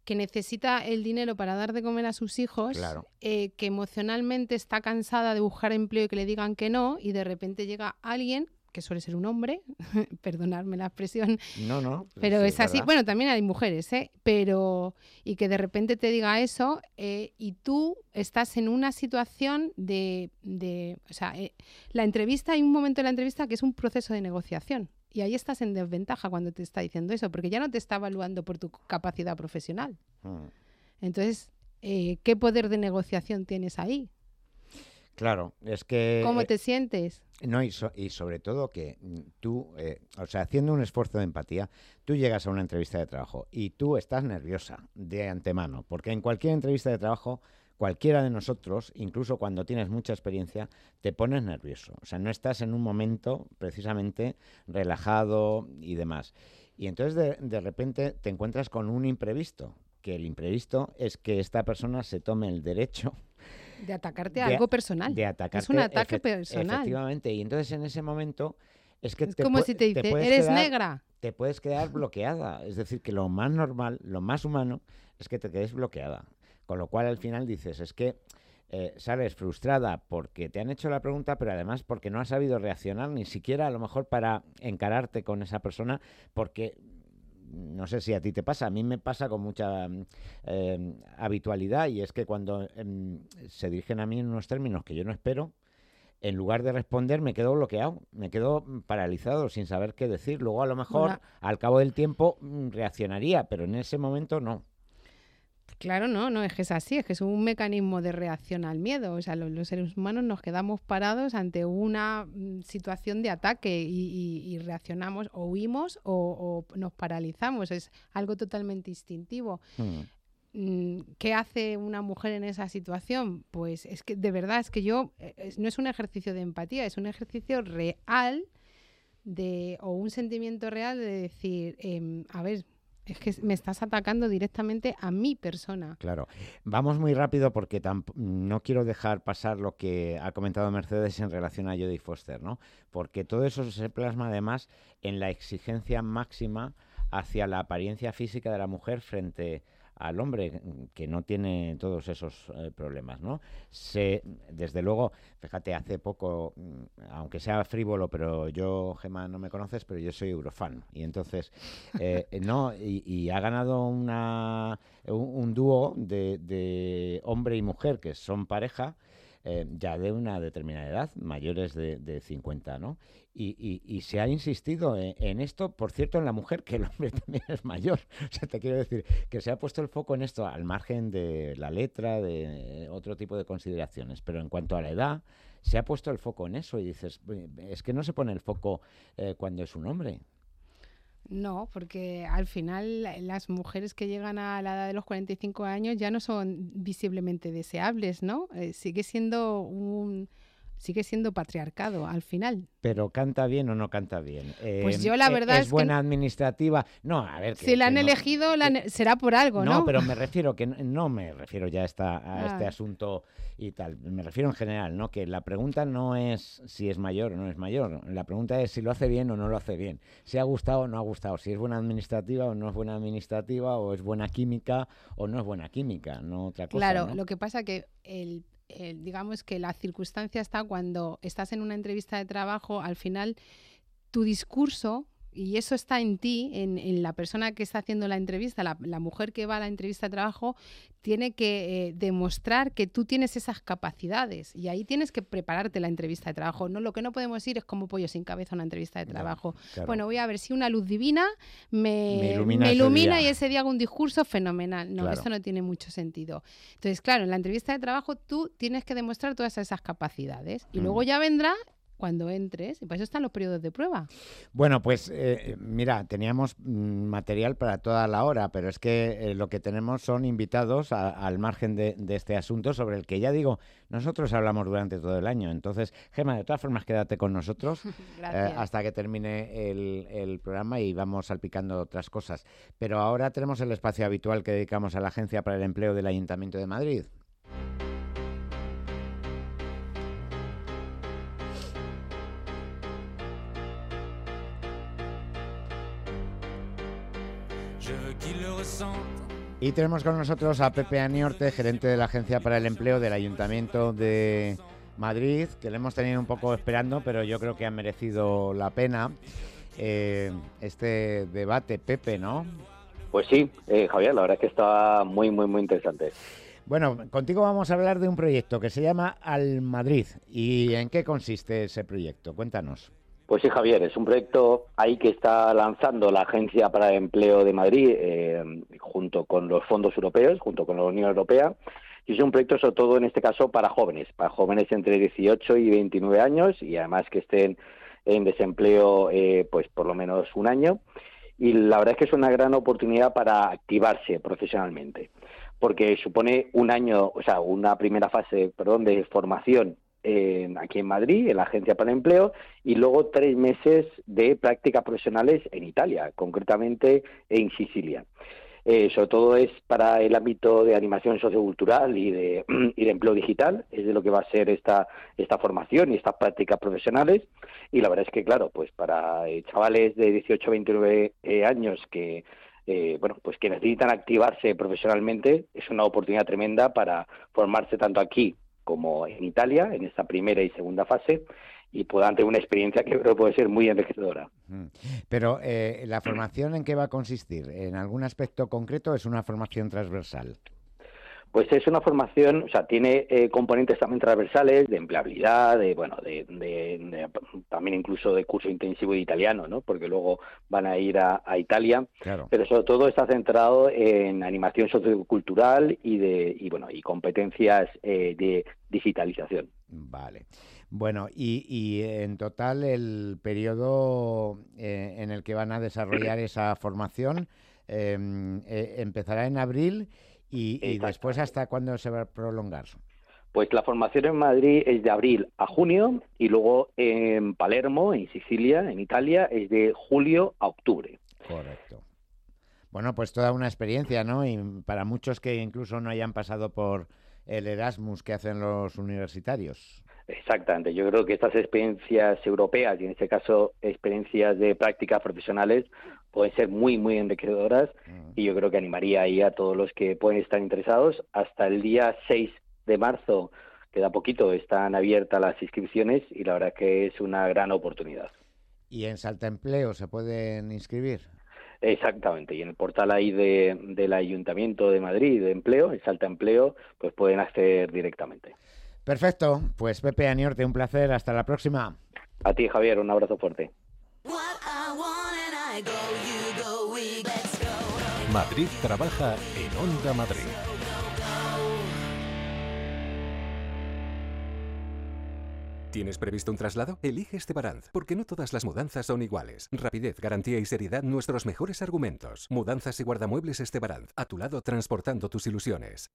que necesita el dinero para dar de comer a sus hijos, eh, que emocionalmente está cansada de buscar empleo y que le digan que no, y de repente llega alguien que suele ser un hombre, perdonadme la expresión. No, no. Pero es así. Bueno, también hay mujeres, ¿eh? Pero. Y que de repente te diga eso, eh, y tú estás en una situación de. de o sea, eh, la entrevista, hay un momento de la entrevista que es un proceso de negociación. Y ahí estás en desventaja cuando te está diciendo eso, porque ya no te está evaluando por tu capacidad profesional. Mm. Entonces, eh, ¿qué poder de negociación tienes ahí? Claro, es que... ¿Cómo eh, te sientes? No, y, y, sobre todo que mm, tú, eh, o sea, haciendo un esfuerzo de empatía, tú llegas a una entrevista de trabajo y tú estás nerviosa de antemano, porque en cualquier entrevista de trabajo cualquiera de nosotros, incluso cuando tienes mucha experiencia, te pones nervioso. O sea, no estás en un momento precisamente relajado y demás. Y entonces de, repente te encuentras con un imprevisto, que el imprevisto es que esta persona se tome el derecho de atacarte a algo personal. De atacarte. Es un ataque personal. Efectivamente. Y entonces en ese momento es que es como si te dice, eres negra. Te puedes quedar bloqueada. Es decir, que lo más normal, lo más humano, es que te quedes bloqueada Con lo cual al final dices, es que eh, sales frustrada porque te han hecho la pregunta, pero además porque no has sabido reaccionar ni siquiera a lo mejor para encararte con esa persona, porque no sé si a ti te pasa, a mí me pasa con mucha eh, habitualidad y es que cuando em, se dirigen a mí en unos términos que yo no espero, en lugar de responder me quedo bloqueado, me quedo paralizado sin saber qué decir. Luego a lo mejor al cabo del tiempo mm, reaccionaría, pero en ese momento no. Claro, no, no es que es así, es que es un mecanismo de reacción al miedo. O sea, los, seres humanos nos quedamos parados ante una mm, situación de ataque y, reaccionamos o huimos o, nos paralizamos. Es algo totalmente instintivo. Hmm. Mm, ¿Qué hace una mujer en esa situación? Pues es que de verdad es que yo eh, no es un ejercicio de empatía, es un ejercicio real de o un sentimiento real de decir, em, a ver, es que me estás atacando directamente a mi persona. Claro. Vamos muy rápido porque no quiero dejar pasar lo que ha comentado Mercedes en relación a Jodie Foster, ¿no? Porque todo eso se plasma además en la exigencia máxima hacia la apariencia física de la mujer frente al hombre que no tiene todos esos eh, problemas, ¿no? Se, desde luego, fíjate, hace poco, mm, aunque sea frívolo, pero yo, Gemma, no me conoces, pero yo soy Eurofan. Y entonces, eh, no, y, ha ganado una, un, dúo de, de hombre y mujer que son pareja, eh, ya de una determinada edad, mayores de, de 50, ¿no? Y, y, se ha insistido en, esto, por cierto, en la mujer, que el hombre también es mayor. O sea, te quiero decir que se ha puesto el foco en esto, al margen de la letra, de otro tipo de consideraciones. Pero en cuanto a la edad, se ha puesto el foco en eso y dices, es que no se pone el foco eh, cuando es un hombre. No, porque al final las mujeres que llegan a la edad de los 45 años ya no son visiblemente deseables, ¿no? Eh, sigue siendo un sigue siendo patriarcado al final. Pero canta bien o no canta bien. pues yo la eh, verdad es, es buena administrativa. No, a ver. si la han elegido será por algo, ¿no? No, pero me refiero que no me refiero ya a, esta, a este asunto y tal. Me refiero en general, ¿no? Que la pregunta no es si es mayor o no es mayor. La pregunta es si lo hace bien o no lo hace bien. Si ha gustado o no ha gustado. Si es buena administrativa o no es buena administrativa. O es buena química o no es buena química. No otra cosa. Claro, lo que pasa que el digamos que la circunstancia está cuando estás en una entrevista de trabajo, al final tu discurso y eso está en ti, en, la persona que está haciendo la entrevista, la, mujer que va a la entrevista de trabajo, tiene que eh, demostrar que tú tienes esas capacidades y ahí tienes que prepararte la entrevista de trabajo. No, lo que no podemos ir es como pollo sin cabeza a una entrevista de trabajo. Bueno, voy a ver si una luz divina me, ilumina, y ese día hago un discurso fenomenal. No, eso no tiene mucho sentido. Entonces, claro, en la entrevista de trabajo tú tienes que demostrar todas esas capacidades y mm. luego ya vendrá cuando entres. Y para eso están los periodos de prueba. Bueno, pues eh, mira, teníamos mm, material para toda la hora, pero es que eh, lo que tenemos son invitados al margen de, este asunto sobre el que ya digo, nosotros hablamos durante todo el año. Entonces, Gema, de todas formas, quédate con nosotros eh, hasta que termine el, el programa y vamos salpicando otras cosas. Pero ahora tenemos el espacio habitual que dedicamos a la Agencia para el Empleo del Ayuntamiento de Madrid. Y tenemos con nosotros a Pepe Aniorte, gerente de la Agencia para el Empleo del Ayuntamiento de Madrid, que le hemos tenido un poco esperando, pero yo creo que ha merecido la pena eh, este debate, Pepe, ¿no? Pues sí, eh, Javier, la verdad es que está muy, muy, muy interesante. Bueno, contigo vamos a hablar de un proyecto que se llama Al Madrid. ¿Y en qué consiste ese proyecto? Cuéntanos. Pues sí, Javier, es un proyecto ahí que está lanzando la Agencia para el Empleo de Madrid eh, junto con los fondos europeos, junto con la Unión Europea. Y es un proyecto sobre todo en este caso para jóvenes, para jóvenes entre 18 y 29 años y además que estén en desempleo eh, pues por lo menos un año. Y la verdad es que es una gran oportunidad para activarse profesionalmente, porque supone un año, o sea, una primera fase, perdón, de formación aquí en Madrid, en la Agencia para el Empleo, y luego tres meses de prácticas profesionales en Italia, concretamente en Sicilia. Eh, sobre todo es para el ámbito de animación sociocultural y de, y de empleo digital, es de lo que va a ser esta, esta formación y estas prácticas profesionales. Y la verdad es que, claro, pues para eh, chavales de 18 a 29 eh, años que bueno, pues que necesitan activarse profesionalmente, es una oportunidad tremenda para formarse tanto aquí como en Italia, en esta primera y segunda fase, y puedan tener una experiencia que creo puede ser muy enriquecedora. Pero eh, la formación en qué va a consistir? ¿En algún aspecto concreto es una formación transversal? Pues es una formación, o sea, tiene eh, componentes también transversales de empleabilidad, de bueno, de, de, también incluso de curso intensivo de italiano, ¿no? Porque luego van a ir a, Italia. Pero sobre todo está centrado en animación sociocultural y de y bueno y competencias eh, de digitalización. Vale. Bueno, y, y, en total el periodo eh, en el que van a desarrollar esa formación em, empezará en abril ¿Y, después hasta cuándo se va a prolongar? Pues la formación en Madrid es de abril a junio y luego en Palermo, en Sicilia, en Italia, es de julio a octubre. Correcto. Bueno, pues toda una experiencia, ¿no? Y para muchos que incluso no hayan pasado por el Erasmus que hacen los universitarios. Exactamente, yo creo que estas experiencias europeas y en este caso experiencias de prácticas profesionales pueden ser muy, muy enriquecedoras mm. y yo creo que animaría ahí a todos los que pueden estar interesados. Hasta el día 6 de marzo, queda poquito, están abiertas las inscripciones y la verdad que es una gran oportunidad. ¿Y en Salta Empleo se pueden inscribir? Exactamente, y en el portal ahí de, del Ayuntamiento de Madrid de Empleo, en Salta Empleo, pues pueden acceder directamente. Perfecto, pues Pepe Aniorte, un placer, hasta la próxima. A ti Javier, un abrazo fuerte. Madrid trabaja en Onda Madrid. ¿Tienes previsto un traslado? Elige Estebaranz, porque no todas las mudanzas son iguales. Rapidez, garantía y seriedad, nuestros mejores argumentos. Mudanzas y guardamuebles Estebaranz, a tu lado transportando tus ilusiones.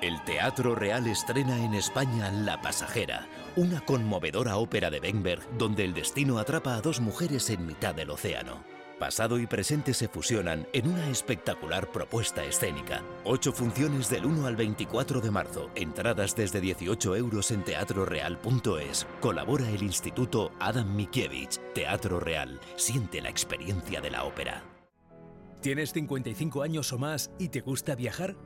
El Teatro Real estrena en España La Pasajera, una conmovedora ópera de Benberg donde el destino atrapa a dos mujeres en mitad del océano. Pasado y presente se fusionan en una espectacular propuesta escénica. Ocho funciones del 1 al 24 de marzo. Entradas desde 18 euros en teatroreal.es. Colabora el Instituto Adam Mikiewicz. Teatro Real. Siente la experiencia de la ópera. ¿Tienes 55 años o más y te gusta viajar?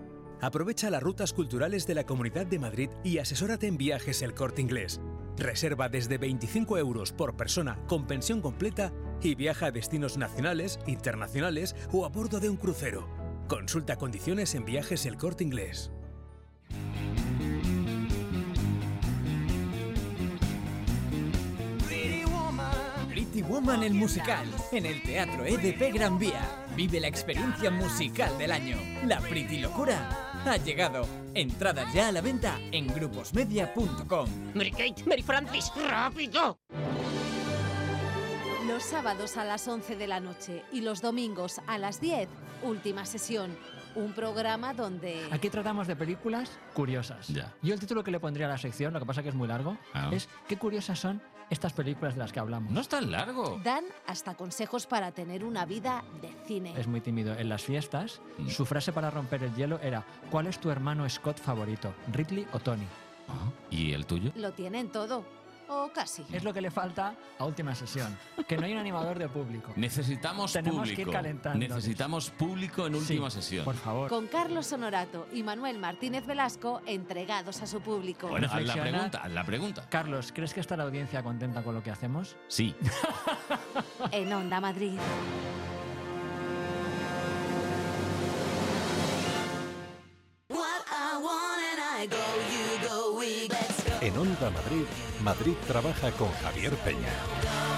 Aprovecha las rutas culturales de la Comunidad de Madrid y asesórate en viajes el corte inglés. Reserva desde 25 euros por persona con pensión completa y viaja a destinos nacionales, internacionales o a bordo de un crucero. Consulta condiciones en viajes el corte inglés. Pretty Woman el musical en el Teatro EDP Gran Vía. Vive la experiencia musical del año. La Pretty Locura ha llegado. Entradas ya a la venta en gruposmedia.com. Mary Kate, Mary Francis, rápido. Los sábados a las 11 de la noche y los domingos a las 10, última sesión. Un programa donde... Aquí tratamos de películas curiosas. Ya. Yo el título que le pondría a la sección, lo que pasa que es muy largo, Ah. es ¿Qué curiosas son estas películas de las que hablamos? No es tan largo. Dan hasta consejos para tener una vida de cine. Es muy tímido. En las fiestas, Mm. su frase para romper el hielo era ¿Cuál es tu hermano Scott favorito? ¿Ridley o Tony? Ah, ¿Y el tuyo? Lo tienen todo. O casi. Es lo que le falta a última sesión. Que no hay un animador de público. Necesitamos Tenemos público. que ir calentando. Necesitamos público en última sesión. Por favor. Con Carlos Honorato y Manuel Martínez Velasco entregados a su público. Bueno, haz la pregunta, haz la pregunta. Carlos, ¿crees que está la audiencia contenta con lo que hacemos? Sí. En Onda Madrid. En Onda Madrid, Madrid trabaja con Javier Peña.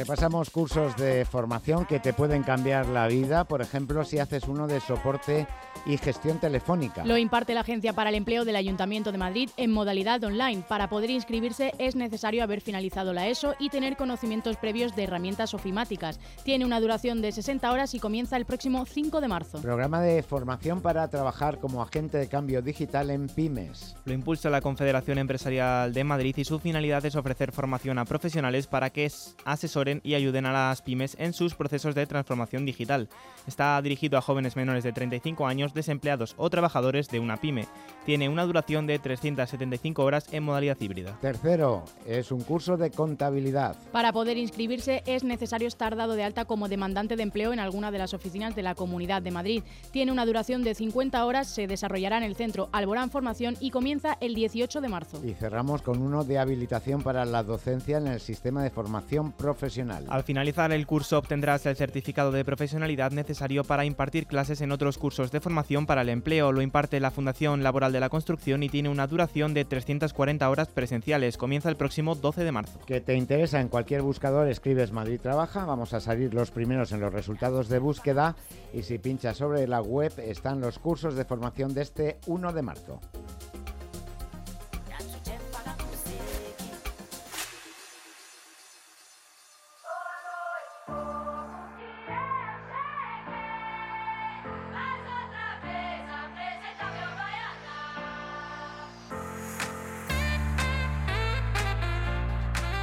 Repasamos cursos de formación que te pueden cambiar la vida, por ejemplo, si haces uno de soporte y gestión telefónica. Lo imparte la Agencia para el Empleo del Ayuntamiento de Madrid en modalidad online. Para poder inscribirse es necesario haber finalizado la ESO y tener conocimientos previos de herramientas ofimáticas. Tiene una duración de 60 horas y comienza el próximo 5 de marzo. Programa de formación para trabajar como agente de cambio digital en pymes. Lo impulsa la Confederación Empresarial de Madrid y su finalidad es ofrecer formación a profesionales para que asesoren asesoren y ayuden a las pymes en sus procesos de transformación digital. Está dirigido a jóvenes menores de 35 años, desempleados o trabajadores de una pyme. Tiene una duración de 375 horas en modalidad híbrida. Tercero, es un curso de contabilidad. Para poder inscribirse es necesario estar dado de alta como demandante de empleo en alguna de las oficinas de la Comunidad de Madrid. Tiene una duración de 50 horas, se desarrollará en el centro Alborán Formación y comienza el 18 de marzo. Y cerramos con uno de habilitación para la docencia en el sistema de formación profesional. Al finalizar el curso obtendrás el certificado de profesionalidad necesario para impartir clases en otros cursos de formación para el empleo. Lo imparte la Fundación Laboral de la Construcción y tiene una duración de 340 horas presenciales. Comienza el próximo 12 de marzo. ¿Qué te interesa? En cualquier buscador escribes Madrid Trabaja, vamos a salir los primeros en los resultados de búsqueda y si pinchas sobre la web están los cursos de formación de este 1 de marzo.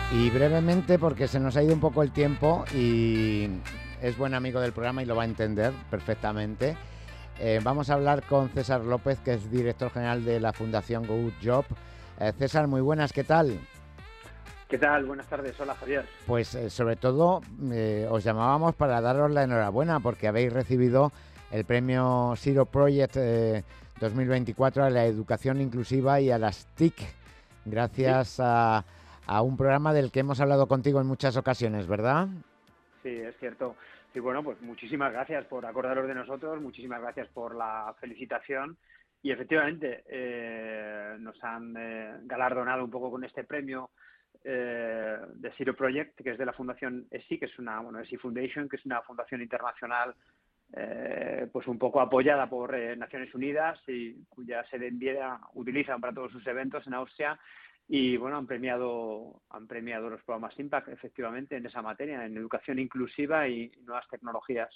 Y brevemente, porque se nos ha ido un poco el tiempo y es buen amigo del programa y lo va a entender perfectamente. Eh, vamos a hablar con César López, que es director general de la Fundación Good Job. Eh, César, muy buenas, ¿qué tal? ¿Qué tal? Buenas tardes, hola Javier. Pues eh, sobre todo os llamábamos para daros la enhorabuena porque habéis recibido el premio Zero Project 2024 a la educación inclusiva y a las TIC, gracias a a un programa del que hemos hablado contigo en muchas ocasiones, ¿verdad? Sí, es cierto. Y bueno, pues muchísimas gracias por acordaros de nosotros, muchísimas gracias por la felicitación. Y efectivamente, eh, nos han eh, galardonado un poco con este premio eh, de Zero Project, que es de la Fundación ESI, que es una, bueno, ESI Foundation, que es una fundación internacional pues un poco apoyada por Naciones Unidas y cuya sede en Viena utilizan para todos sus eventos en Austria y bueno, han premiado, han premiado los programas Impact efectivamente en esa materia, en educación inclusiva y nuevas tecnologías.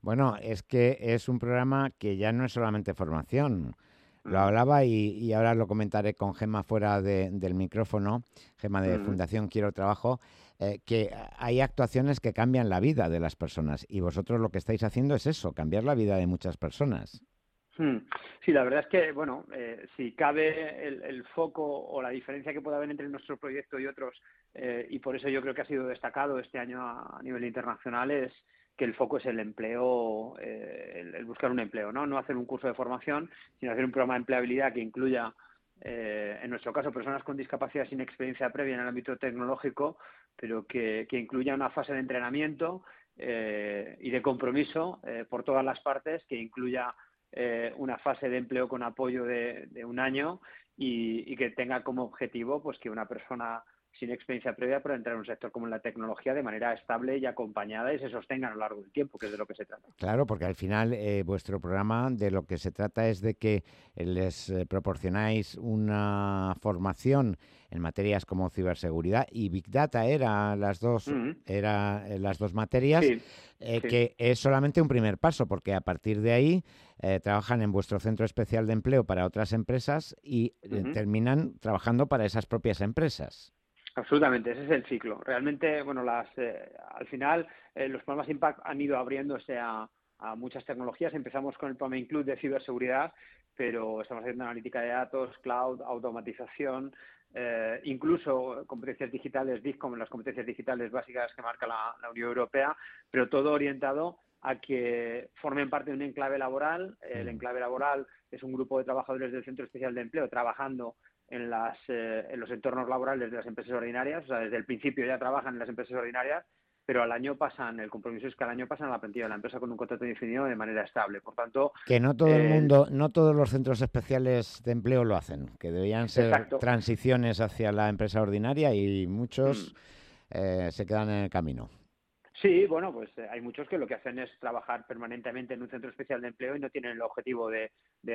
Bueno, es que es un programa que ya no es solamente formación. Lo hablaba y, ahora lo comentaré con Gema fuera del micrófono, Gema de Fundación Quiero Trabajo, eh, que hay actuaciones que cambian la vida de las personas y vosotros lo que estáis haciendo es eso, cambiar la vida de muchas personas. Hmm. Sí, la verdad es que, bueno, eh, si cabe el, foco o la diferencia que puede haber entre nuestro proyecto y otros, eh, y por eso yo creo que ha sido destacado este año a, nivel internacional, es que el foco es el empleo, eh, el, buscar un empleo, ¿no? No hacer un curso de formación, sino hacer un programa de empleabilidad que incluya, en nuestro caso, personas con discapacidad sin experiencia previa en el ámbito tecnológico, pero que, que incluya una fase de entrenamiento y de compromiso por todas las partes, que incluya eh, una fase de empleo con apoyo de, un año y, que tenga como objetivo pues que una persona sin experiencia previa pueda entrar en un sector como la tecnología de manera estable y acompañada y se sostenga a lo largo del tiempo, que es de lo que se trata. Claro, porque al final eh, vuestro programa de lo que se trata es de que les eh, proporcionáis una formación en materias como ciberseguridad y Big Data era las dos, era las dos materias, que es solamente un primer paso, porque a partir de ahí eh, trabajan en vuestro centro especial de empleo para otras empresas y eh, terminan trabajando para esas propias empresas. Absolutamente, ese es el ciclo. Realmente, bueno, las, eh, al final los programas Impact han ido abriéndose a, muchas tecnologías. Empezamos con el programa Include de ciberseguridad, pero estamos haciendo analítica de datos, cloud, automatización, incluso competencias digitales, como las competencias digitales básicas que marca la, Unión Europea, pero todo orientado a que formen parte de un enclave laboral. El enclave laboral es un grupo de trabajadores del Centro Especial de Empleo trabajando en, las, eh, en los entornos laborales de las empresas ordinarias. O sea, desde el principio ya trabajan en las empresas ordinarias, pero al año pasan, el compromiso es que al año pasan a la plantilla de la empresa con un contrato definido de manera estable. Por tanto... Que no todo el mundo, no todos los centros especiales de empleo lo hacen, que deberían ser transiciones hacia la empresa ordinaria y muchos mm. eh, se quedan en el camino. Sí, bueno, pues eh, hay muchos que lo que hacen es trabajar permanentemente en un centro especial de empleo y no tienen el objetivo de,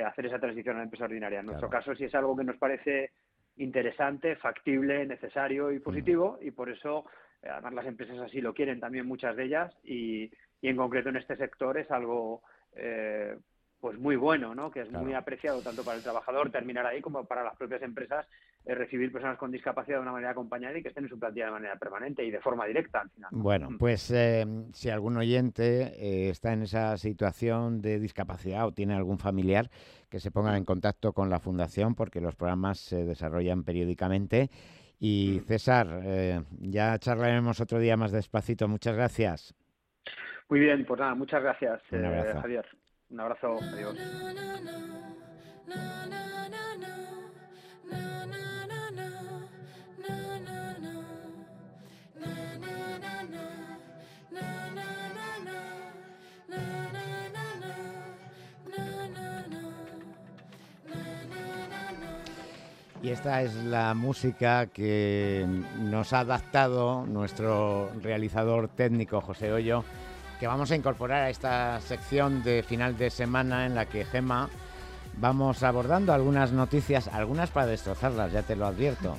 hacer esa transición a la empresa ordinaria. En nuestro caso sí es algo que nos parece interesante, factible, necesario y positivo y por eso eh, además las empresas así lo quieren también muchas de ellas y, en concreto en este sector es algo eh, pues muy bueno, ¿no? Que es muy apreciado tanto para el trabajador terminar ahí como para las propias empresas recibir personas con discapacidad de una manera acompañada y que estén en su plantilla de manera permanente y de forma directa al final. Bueno, pues eh, si algún oyente eh, está en esa situación de discapacidad o tiene algún familiar, que se ponga en contacto con la Fundación porque los programas se desarrollan periódicamente. Y César, ya charlaremos otro día más despacito. Muchas gracias. Muy bien, pues nada, muchas gracias, Javier. Un abrazo, adiós. Y esta es la música que nos ha adaptado nuestro realizador técnico José Hoyo, que vamos a incorporar a esta sección de final de semana en la que Gema vamos abordando algunas noticias, algunas para destrozarlas, ya te lo advierto.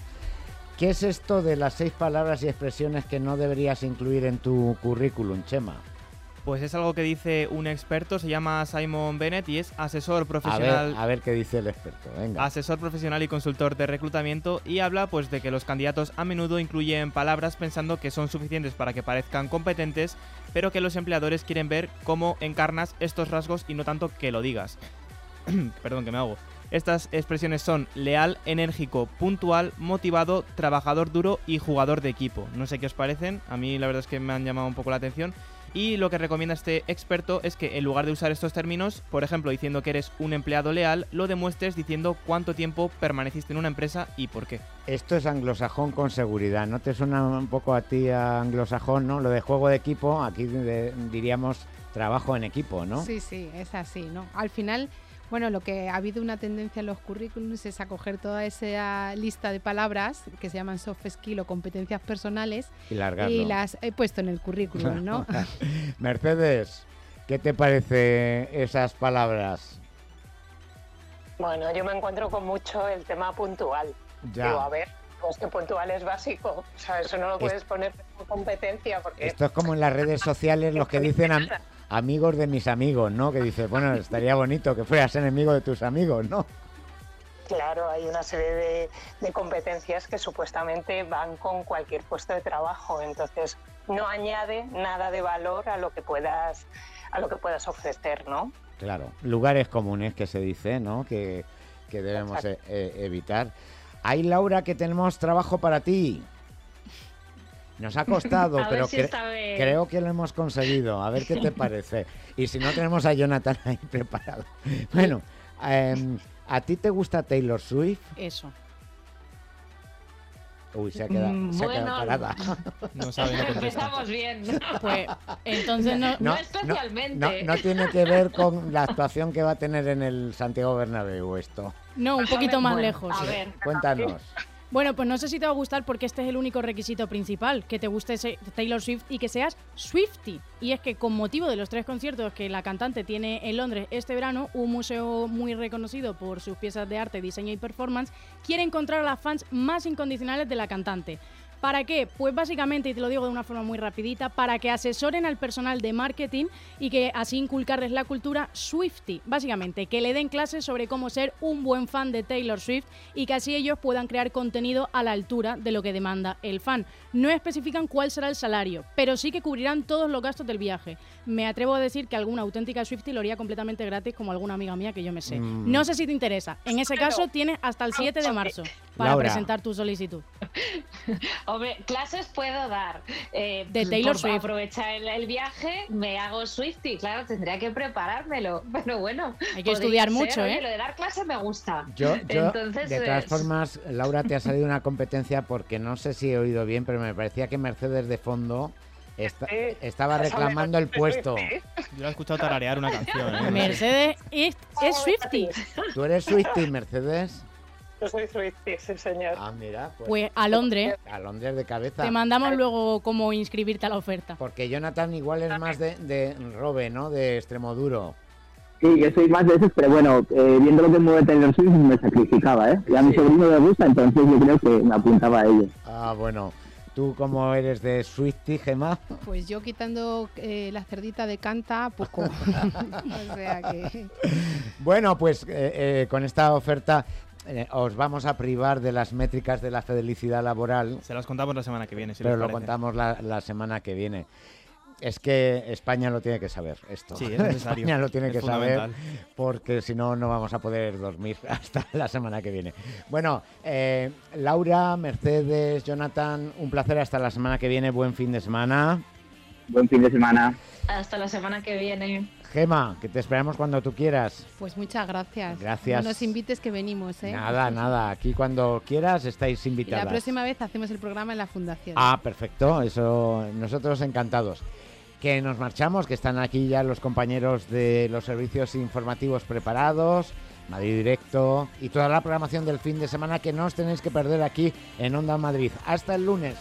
¿Qué es esto de las seis palabras y expresiones que no deberías incluir en tu currículum, Chema? Pues es algo que dice un experto, se llama Simon Bennett y es asesor profesional. A ver, qué dice el experto, venga. Asesor profesional y consultor de reclutamiento y habla pues de que los candidatos a menudo incluyen palabras pensando que son suficientes para que parezcan competentes, pero que los empleadores quieren ver cómo encarnas estos rasgos y no tanto que lo digas. Perdón, que me hago. Estas expresiones son leal, enérgico, puntual, motivado, trabajador duro y jugador de equipo. No sé qué os parecen, a mí la verdad es que me han llamado un poco la atención y lo que recomienda este experto es que en lugar de usar estos términos, por ejemplo diciendo que eres un empleado leal, lo demuestres diciendo cuánto tiempo permaneciste en una empresa y por qué. Esto es anglosajón con seguridad, ¿no te suena un poco a ti a anglosajón, no? Lo de juego de equipo, aquí diríamos trabajo en equipo, ¿no? Sí, sí, es así, ¿no? Al final bueno, lo que ha habido una tendencia en los currículums es a coger toda esa lista de palabras que se llaman soft skill o competencias personales y, y las he puesto en el currículum, ¿no? Mercedes, ¿qué te parece esas palabras? Bueno, yo me encuentro con mucho el tema puntual. Ya. Digo, a ver, pues que puntual es básico. O sea, eso no lo puedes poner como competencia porque... Esto es como en las redes sociales los que dicen amigos de mis amigos, ¿no? Que dices, bueno, estaría bonito que fueras enemigo de tus amigos, ¿no? Claro, hay una serie de, competencias que supuestamente van con cualquier puesto de trabajo, entonces no añade nada de valor a lo que puedas a lo que puedas ofrecer, ¿no? Claro, lugares comunes que se dice, ¿no? Que, debemos e, e, evitar. Hay Laura que tenemos trabajo para ti. Nos ha costado, pero creo que lo hemos conseguido. A ver qué te parece. Y si no, tenemos a Jonathan ahí preparado. Bueno, em, ¿a ti te gusta Taylor Swift? Eso. Uy, se ha quedado, se ha quedado parada. No sabe, no Empezamos bien. Pues entonces no, no, especialmente. No, tiene que ver con la actuación que va a tener en el Santiago Bernabéu esto. No, un poquito más lejos. A ver. Cuéntanos. Bueno, pues no sé si te va a gustar porque este es el único requisito principal, que te guste Taylor Swift y que seas Swifty. Y es que con motivo de los tres conciertos que la cantante tiene en Londres este verano, un museo muy reconocido por sus piezas de arte, diseño y performance, quiere encontrar a las fans más incondicionales de la cantante. ¿Para qué? Pues básicamente, y te lo digo de una forma muy rapidita, para que asesoren al personal de marketing y que así inculcarles la cultura Swifty. Básicamente, que le den clases sobre cómo ser un buen fan de Taylor Swift y que así ellos puedan crear contenido a la altura de lo que demanda el fan. No especifican cuál será el salario, pero sí que cubrirán todos los gastos del viaje. Me atrevo a decir que alguna auténtica Swifty lo haría completamente gratis como alguna amiga mía que yo me sé. Mm. No sé si te interesa. En ese caso, tienes hasta el 7 de marzo para presentar tu solicitud. Hombre, clases puedo dar. Eh, de Taylor Swift. Aprovechar el, viaje, me hago Swifty, claro, tendría que preparármelo. Pero bueno. Hay que estudiar mucho, ¿eh? lo de dar clases me gusta. Yo, de todas formas, Laura, te ha salido una competencia porque no sé si he oído bien, pero me parecía que Mercedes de fondo. estaba reclamando el puesto. Yo lo he escuchado tararear una canción. ¿eh? Mercedes es, es Swifty. ¿Tú eres Swifty, Mercedes? Soy sí, señor. Ah, mira. Pues, pues, a Londres. A Londres de cabeza. Te mandamos luego cómo inscribirte a la oferta. Porque Jonathan igual es más de, de Robe, ¿no? De Extremoduro. Sí, yo soy más de esos, pero bueno, eh, viendo lo que mueve Taylor Swift me sacrificaba, ¿eh? Y a mi sobrino le gusta, entonces yo creo que me apuntaba a ello. Ah, bueno. ¿Tú cómo eres de Swifty, Gemma? Pues yo quitando eh, la cerdita de canta, poco. o sea que... Bueno, pues eh, con esta oferta eh, os vamos a privar de las métricas de la felicidad laboral. Se las contamos la semana que viene, si Pero les lo contamos la, la semana que viene. Es que España lo tiene que saber esto. Sí, es necesario. España lo tiene Es que saber porque si no, no vamos a poder dormir hasta la semana que viene. Bueno, eh, Laura, Mercedes, Jonathan, un placer hasta la semana que viene. Buen fin de semana. Buen fin de semana. Hasta la semana que viene. Gema, que te esperamos cuando tú quieras. Pues muchas gracias. Gracias. No nos invites que venimos, ¿eh? Nada, nada. Aquí cuando quieras estáis Y la invitadas. próxima vez hacemos el programa en la fundación. Ah, perfecto. Eso, nosotros encantados. Que nos marchamos, que están aquí ya los compañeros de los servicios informativos preparados, Madrid Directo y toda la programación del fin de semana que no os tenéis que perder aquí en Onda Madrid. Hasta el lunes.